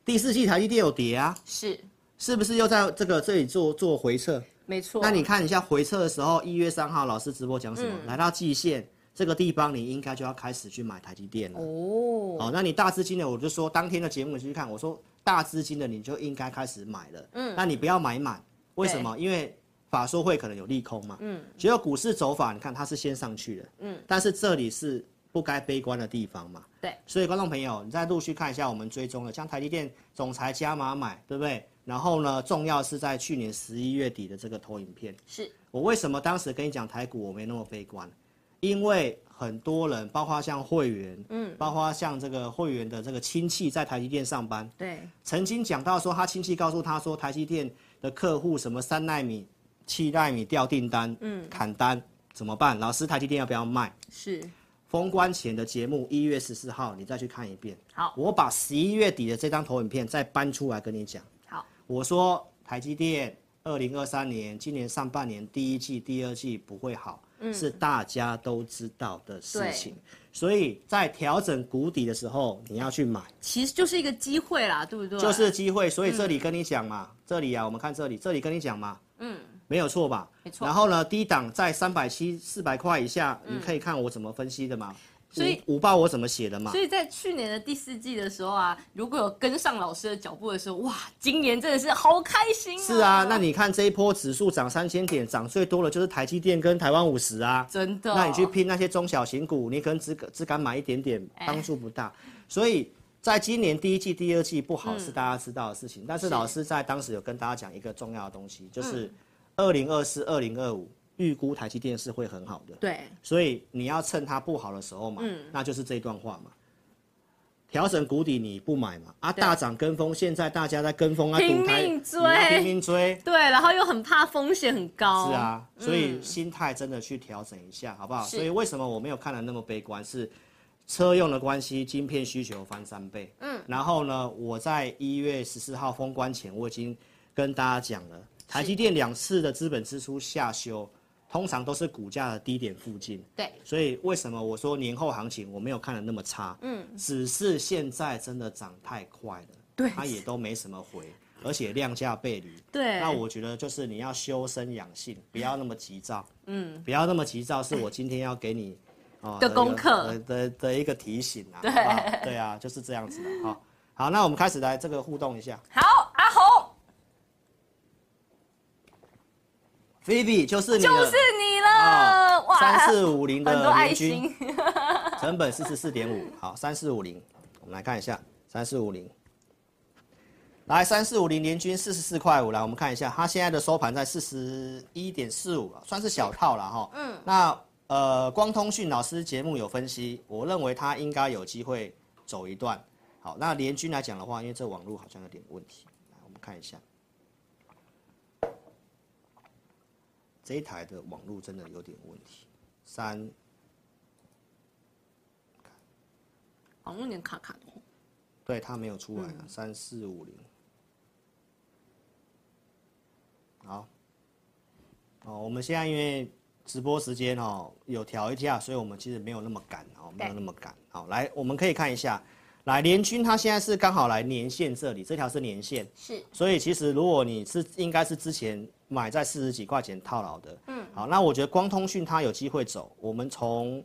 C: 第四季台积电有跌啊，
B: 是，
C: 是不是又在这个这里做做回测？
B: 没错。
C: 那你看一下回撤的时候，一月三号老师直播讲什么？嗯、来到季线这个地方，你应该就要开始去买台积电了。哦，好，那你大资金的，我就说当天的节目你去看，我说大资金的你就应该开始买了。嗯，那你不要买满，为什么？因为法说会可能有利空嘛。嗯，只有股市走法，你看它是先上去的。嗯，但是这里是。不该悲观的地方嘛，
B: 对，
C: 所以观众朋友，你再陆续看一下我们追踪的，像台积电总裁加码买，对不对？然后呢，重要是在去年十一月底的这个投影片，
B: 是
C: 我为什么当时跟你讲台股我没那么悲观，因为很多人，包括像会员，嗯，包括像这个会员的这个亲戚在台积电上班，
B: 对，
C: 曾经讲到说他亲戚告诉他说台积电的客户什么三纳米、七纳米掉订单，嗯，砍单怎么办？老师，台积电要不要卖？
B: 是。
C: 封关前的节目，一月十四号，你再去看一遍。
B: 好，
C: 我把十一月底的这张投影片再搬出来跟你讲。
B: 好，
C: 我说台积电二零二三年今年上半年第一季、第二季不会好，嗯，是大家都知道的事情。所以在调整谷底的时候，你要去买，
B: 其实就是一个机会啦，对不对？
C: 就是机会。所以这里跟你讲嘛，嗯，这里啊，我们看这里，这里跟你讲嘛，嗯。没有错吧？
B: 没错。
C: 然后呢，低档在三百七、四百块以下，嗯，你可以看我怎么分析的嘛。所以五报我怎么写的嘛？
B: 所以在去年的第四季的时候啊，如果有跟上老师的脚步的时候，哇，今年真的是好开心啊！
C: 是啊，那你看这一波指数涨三千点，涨最多的就是台积电跟台湾五十啊。
B: 真的。
C: 那你去拼那些中小型股，你可能只只敢买一点点，帮助不大。欸、所以在今年第一季、第二季不好是大家知道的事情，嗯、但是老师在当时有跟大家讲一个重要的东西，就是。嗯二零二四、二零二五预估台积电是会很好的，
B: 对，
C: 所以你要趁它不好的时候嘛，嗯，那就是这段话嘛。调整谷底你不买嘛？啊，大涨跟风，现在大家在跟风啊，
B: 拼命追，
C: 拼命追，
B: 对，然后又很怕风险很高，
C: 是啊，所以心态真的去调整一下，好不好？所以为什么我没有看的那么悲观？是车用的关系，晶片需求翻三倍，嗯，然后呢，我在一月十四号封关前，我已经跟大家讲了。台积电两次的资本支出下修，通常都是股价的低点附近。
B: 对，
C: 所以为什么我说年后行情我没有看的那么差？嗯，只是现在真的涨太快了，
B: 对，
C: 它也都没什么回，而且量价背离。
B: 对，
C: 那我觉得就是你要修身养性，不要那么急躁。嗯，不要那么急躁，是我今天要给你
B: 哦的功课
C: 的的的一个提醒啊。
B: 对，
C: 对啊，就是这样子的。好，好，那我们开始来这个互动一下。
B: 好，阿红。
C: Phoebe 就是你，
B: 就是你了，哇！
C: 三四五零的
B: 爱心，
C: 成本四十四点五，好，三四五零，我们来看一下，三四五零，来三四五零年均四十四块五，来我们看一下，它现在的收盘在四十一点四五，算是小套了哈。嗯，那呃，光通讯老师节目有分析，我认为它应该有机会走一段。好，那联军来讲的话，因为这网络好像有点问题，来我们看一下。这一台的网络真的有点问题，三，
B: 网络有点卡卡的，
C: 对，它没有出来了，三四五零，好，哦，我们现在因为直播时间哦有调一下，所以我们其实没有那么赶哦，没有那么赶，好，来，我们可以看一下。来，联军它现在是刚好来年线这里，这条是年线，
B: 是，
C: 所以其实如果你是应该是之前买在四十几块钱套牢的，嗯，好，那我觉得光通讯它有机会走。我们从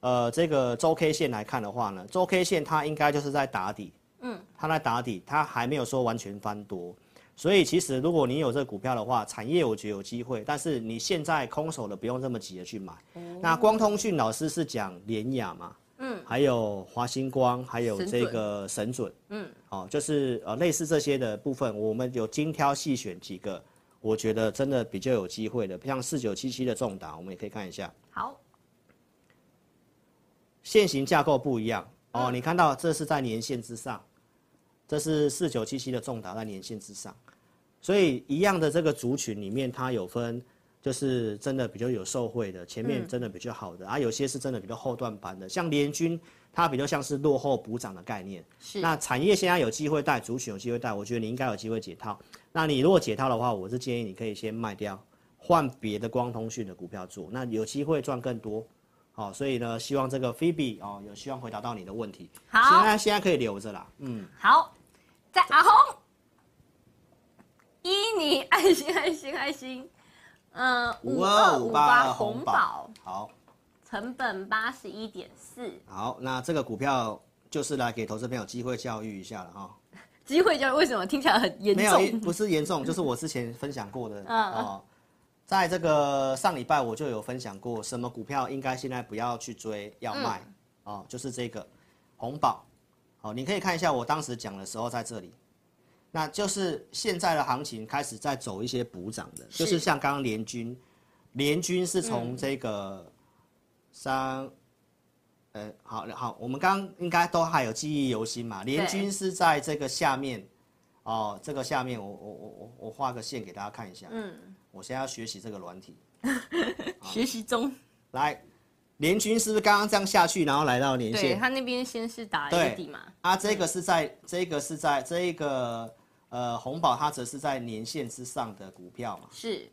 C: 呃这个周 K 线来看的话呢，周 K 线它应该就是在打底，嗯，它在打底，它还没有说完全翻多，所以其实如果你有这个股票的话，产业我觉得有机会，但是你现在空手的不用这么急的去买。嗯、那光通讯老师是讲联雅嘛？嗯，还有华星光，还有这个神准，嗯，哦，就是呃类似这些的部分，我们有精挑细选几个，我觉得真的比较有机会的，像四九七七的重达，我们也可以看一下。
B: 好，
C: 线型架构不一样。哦，嗯、你看到这是在年线之上，这是四九七七的重达在年线之上，所以一样的这个族群里面，它有分。就是真的比较有受惠的，前面真的比较好的，嗯、啊，有些是真的比较后段班的，像联军，它比较像是落后补涨的概念。是。那产业现在有机会带，族群有机会带，我觉得你应该有机会解套。那你如果解套的话，我是建议你可以先卖掉，换别的光通讯的股票做，那有机会赚更多。好，所以呢，希望这个 Phoebe 哦，有希望回答到你的问题。
B: 好，
C: 现在现在可以留着啦。嗯，
B: 好，在阿红，依你爱心爱心爱心，嗯，五二五八红宝，
C: 好，
B: 成本八十一点四。
C: 好，那这个股票就是来给投资朋友机会教育一下了哈。
B: 机会教育为什么听起来很严重？
C: 没有，不是严重，就是我之前分享过的哦。在这个上礼拜我就有分享过，什么股票应该现在不要去追，要卖，嗯、哦，就是这个红宝，哦，你可以看一下我当时讲的时候在这里，那就是现在的行情开始在走一些补涨的，是就是像刚刚联军，联军是从这个三，呃、嗯，好好，我们刚刚应该都还有记忆犹新嘛，联军是在这个下面，哦，这个下面我我我我我画个线给大家看一下，嗯。我现在要学习这个软体，
B: 学习中。
C: 来，联军是不是刚刚这样下去，然后来到连线？
B: 对，他那边先是打一个底嘛。
C: 啊，这个是在，这个是在这一个呃红宝，它则是在年线之上的股票嘛？
B: 是，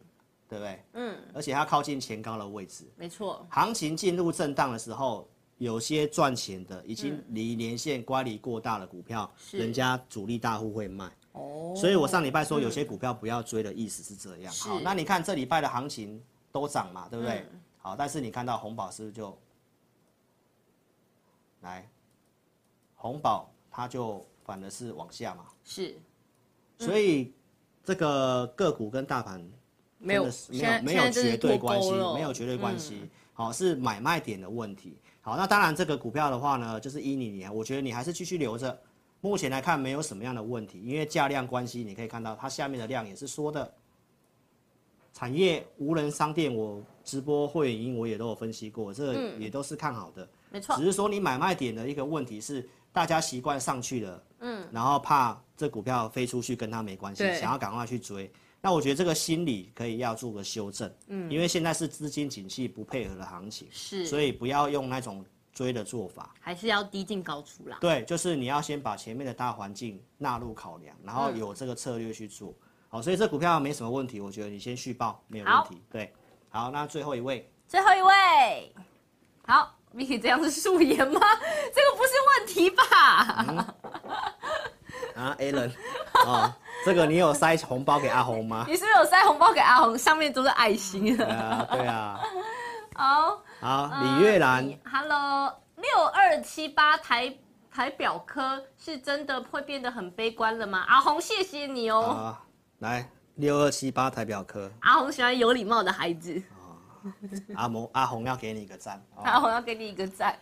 C: 对不对？嗯。而且它靠近前高的位置。
B: 没错。
C: 行情进入震荡的时候，有些赚钱的已经离年线乖离过大的股票，人家主力大户会卖。哦，所以我上礼拜说有些股票不要追的意思是这样。嗯、好，那你看这礼拜的行情都涨嘛，对不对？嗯、好，但是你看到红宝是不是就来红宝它就反而是往下嘛？
B: 是，
C: 所以这个个股跟大盘没有没有没有绝对关系，没有绝对关系。嗯、好，是买卖点的问题。好，那当然这个股票的话呢，就是依你你，我觉得你还是继续留着。目前来看没有什么样的问题，因为价量关系，你可以看到它下面的量也是说的。产业无人商店，我直播会员我也都有分析过，这也都是看好的。
B: 没错，
C: 只是说你买卖点的一个问题是，大家习惯上去了，嗯，然后怕这股票飞出去跟他没关系，想要赶快去追。那我觉得这个心理可以要做个修正，嗯，因为现在是资金景气不配合的行情，是，所以不要用那种。追的做法
B: 还是要低进高出啦。
C: 对，就是你要先把前面的大环境纳入考量，然后有这个策略去做。嗯、好，所以这股票没什么问题，我觉得你先续报没有问题。好对，好，那最后一位，
B: 最后一位，好，Vicky 这样是素颜吗？这个不是问题吧？嗯、
C: 啊，Alan，哦，这个你有塞红包给阿红吗？
B: 你是不是有塞红包给阿红？上面都是爱心。
C: 对啊，对啊。
B: 好。
C: 好，李月兰、
B: 嗯、，Hello，六二七八台台表科是真的会变得很悲观了吗？阿红，谢谢你哦。
C: 啊，来，六二七八台表科，
B: 阿红喜欢有礼貌的孩子。
C: 哦、阿蒙，阿红要给你一个赞。
B: 哦、阿红要给你一个赞。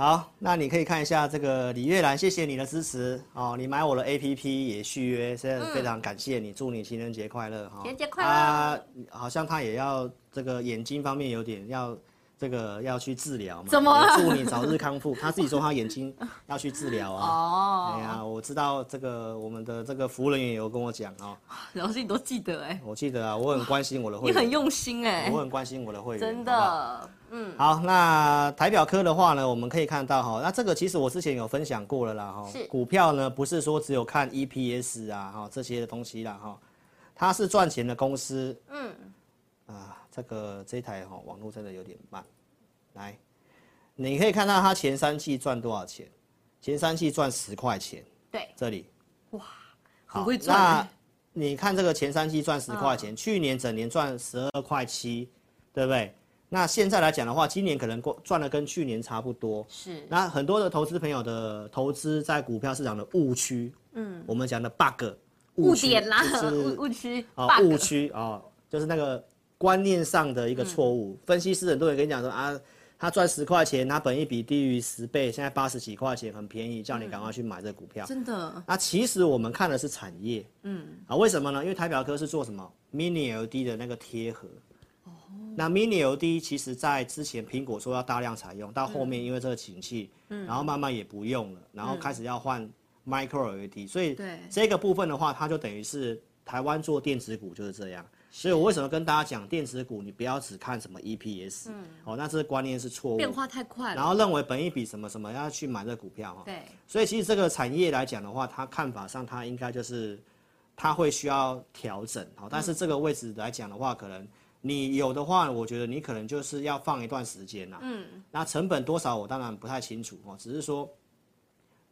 C: 好，那你可以看一下这个李月兰，谢谢你的支持哦。你买我的 APP 也续约，现在非常感谢你，祝你情人节快乐哈。
B: 情人节快乐。
C: 啊，好像他也要这个眼睛方面有点要。这个要去治疗嘛？
B: 怎么了？
C: 祝你早日康复。他自己说他眼睛要去治疗啊。哦。哎呀，我知道这个我们的这个服务人员有跟我讲哦。
B: 老师你都记得哎。
C: 我记得啊，我很关心我的会员。
B: 你很用心哎。
C: 我很关心我的会员。
B: 真的。嗯。
C: 好，那台表科的话呢，我们可以看到哈，那这个其实我之前有分享过了啦哈。是。股票呢，不是说只有看 EPS 啊哈这些的东西啦哈，它是赚钱的公司。嗯。啊。这个这一台哈网络真的有点慢，来，你可以看到它前三季赚多少钱？前三季赚十块钱。
B: 对，
C: 这里，
B: 哇，很会赚。
C: 那你看这个前三季赚十块钱，去年整年赚十二块七，对不对？那现在来讲的话，今年可能赚的跟去年差不多。是。那很多的投资朋友的投资在股票市场的误区，嗯，我们讲的 bug，
B: 误点啦，误误区，
C: 啊，误区啊，就是那个。观念上的一个错误，嗯、分析师很多人跟你讲说啊，他赚十块钱，他本一比低于十倍，现在八十几块钱很便宜，叫你赶快去买这股票。
B: 真的？
C: 那其实我们看的是产业，嗯，啊，为什么呢？因为台表科是做什么？Mini LED 的那个贴合。哦。那 Mini LED 其实在之前苹果说要大量采用，到后面因为这个景气，嗯，然后慢慢也不用了，然后开始要换 Micro LED，所以对。这个部分的话，它就等于是台湾做电子股就是这样。所以我为什么跟大家讲电子股，你不要只看什么 EPS，嗯，哦，那这个观念是错误，
B: 变化太快了，
C: 然后认为本一比什么什么要去买这个股票哈，对，所以其实这个产业来讲的话，它看法上它应该就是，它会需要调整，好，但是这个位置来讲的话，可能你有的话，我觉得你可能就是要放一段时间呐。嗯，那成本多少我当然不太清楚哦，只是说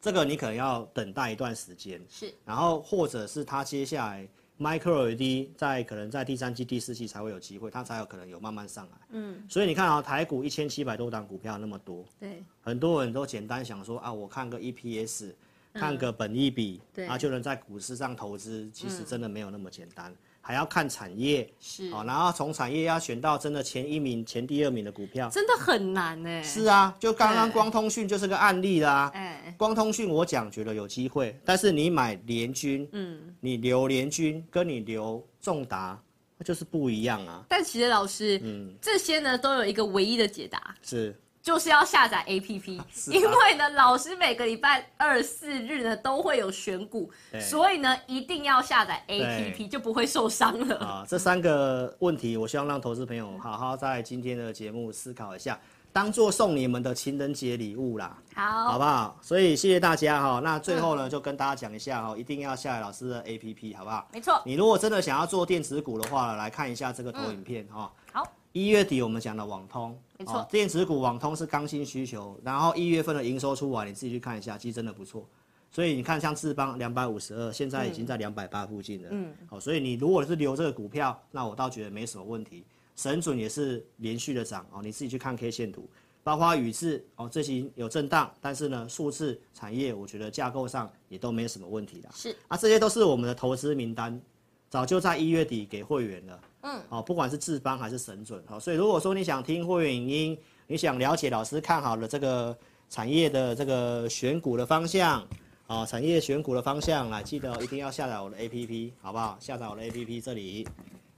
C: 这个你可能要等待一段时间。
B: 是，
C: 然后或者是它接下来 Micro LED 在可能在第三季、第四季才会有机会，它才有可能有慢慢上来。嗯，所以你看啊，台股一千七百多档股票那么多，
B: 对，
C: 很多人都简单想说啊，我看个 EPS，看个本益比，对，啊就能在股市上投资，其实真的没有那么简单。还要看产业
B: 是
C: 哦，然后从产业要选到真的前一名、前第二名的股票，
B: 真的很难哎。
C: 是啊，就刚刚光通讯就是个案例啦。哎，光通讯我讲觉得有机会，但是你买联军，嗯，你留联军跟你留重达，就是不一样啊。
B: 但其实老师，嗯，这些呢都有一个唯一的解答，
C: 是。
B: 就是要下载 APP，因为呢，老师每个礼拜二、四日呢都会有选股，所以呢一定要下载 APP，就不会受伤了。
C: 啊，这三个问题，我希望让投资朋友好好在今天的节目思考一下，当做送你们的情人节礼物啦。
B: 好，
C: 好不好？所以谢谢大家哈。那最后呢，就跟大家讲一下哈，一定要下载老师的 APP，好不好？
B: 没错。
C: 你如果真的想要做电子股的话，来看一下这个投影片哈。
B: 好。
C: 一月底我们讲的网通，
B: 没错，
C: 电子股网通是刚性需求，然后一月份的营收出完，你自己去看一下，其实真的不错。所以你看，像智邦两百五十二，现在已经在两百八附近了。嗯，好，所以你如果是留这个股票，那我倒觉得没什么问题。神准也是连续的涨哦，你自己去看 K 线图，包括宇智哦，这些有震荡，但是呢，数字产业我觉得架构上也都没什么问题的。
B: 是
C: 啊，这些都是我们的投资名单，早就在一月底给会员了。嗯，好，不管是智邦还是神准，好，所以如果说你想听会员影音，你想了解老师看好了这个产业的这个选股的方向，啊，产业选股的方向，来记得一定要下载我的 APP，好不好？下载我的 APP，这里，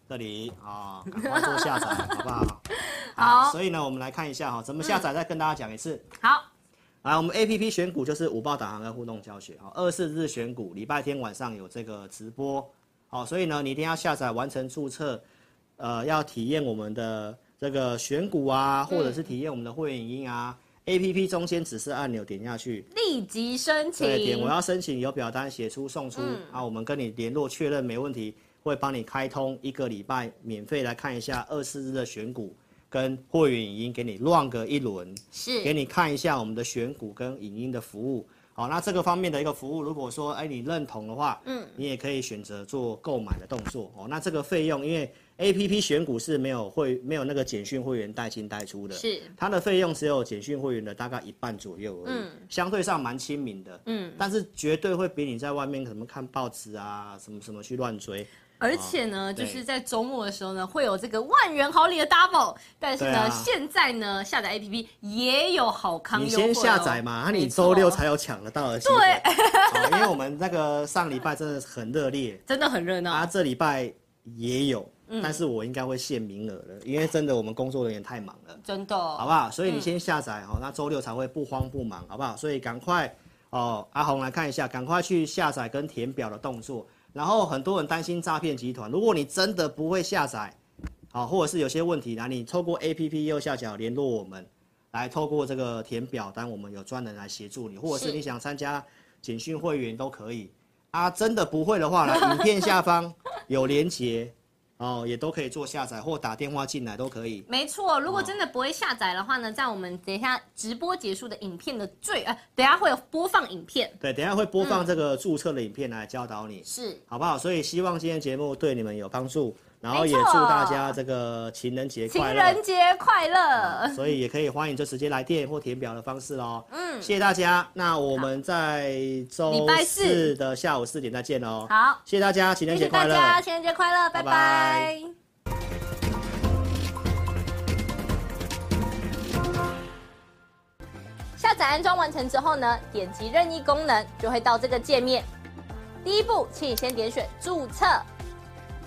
C: 这里啊，赶快做下载，好不好？
B: 好，
C: 所以呢，我们来看一下哈，怎么下载，再跟大家讲一次。
B: 好，
C: 来，我们 APP 选股就是五报导航跟互动教学，哈，二四日选股，礼拜天晚上有这个直播。好，所以呢，你一定要下载完成注册，呃，要体验我们的这个选股啊，或者是体验我们的会员影音啊。嗯、APP 中间指示按钮点下去，
B: 立即申请。
C: 对，点我要申请，有表单写出送出，嗯、啊，我们跟你联络确认没问题，会帮你开通一个礼拜免费来看一下二四日的选股跟会员影音，给你乱个一轮，
B: 是，
C: 给你看一下我们的选股跟影音的服务。好，那这个方面的一个服务，如果说哎你认同的话，嗯，你也可以选择做购买的动作哦。那这个费用，因为 A P P 选股是没有会没有那个简讯会员代进代出的，
B: 是它
C: 的费用只有简讯会员的大概一半左右而已，嗯，相对上蛮亲民的，嗯，但是绝对会比你在外面什么看报纸啊什么什么去乱追。
B: 而且呢，就是在周末的时候呢，会有这个万元好礼的 double。但是呢，现在呢，下载 APP 也有好康优惠。
C: 你先下载嘛，那你周六才有抢得到的。对，因为我们那个上礼拜真的很热烈，
B: 真的很热闹。
C: 啊，这礼拜也有，但是我应该会限名额的，因为真的我们工作人员太忙了，
B: 真的，
C: 好不好？所以你先下载哦，那周六才会不慌不忙，好不好？所以赶快哦，阿红来看一下，赶快去下载跟填表的动作。然后很多人担心诈骗集团，如果你真的不会下载，好，或者是有些问题，那你透过 APP 右下角联络我们，来透过这个填表单，我们有专人来协助你，或者是你想参加简讯会员都可以。啊，真的不会的话，来影片下方有连结。哦，也都可以做下载或打电话进来都可以。
B: 没错，如果真的不会下载的话呢，在我们等一下直播结束的影片的最呃，等一下会有播放影片。
C: 对，等一下会播放这个注册的影片来教导你，
B: 是
C: 好不好？所以希望今天节目对你们有帮助。然后也祝大家这个情人节快乐！
B: 情人节快乐！
C: 所以也可以欢迎就直接来电或填表的方式喽。嗯，谢谢大家。那我们在周四的下午四点再见喽。
B: 好，
C: 谢谢大家，情人节快乐！
B: 谢谢大家，情人节快乐，拜拜。下载安装完成之后呢，点击任意功能就会到这个界面。第一步，请你先点选注册。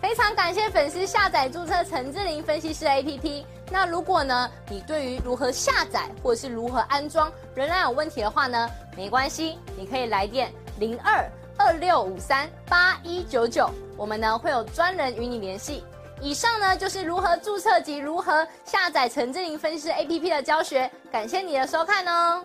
B: 非常感谢粉丝下载注册陈智霖分析师 APP。那如果呢，你对于如何下载或者是如何安装仍然有问题的话呢，没关系，你可以来电零二二六五三八一九九，我们呢会有专人与你联系。以上呢就是如何注册及如何下载陈智霖分析师 APP 的教学，感谢你的收看哦。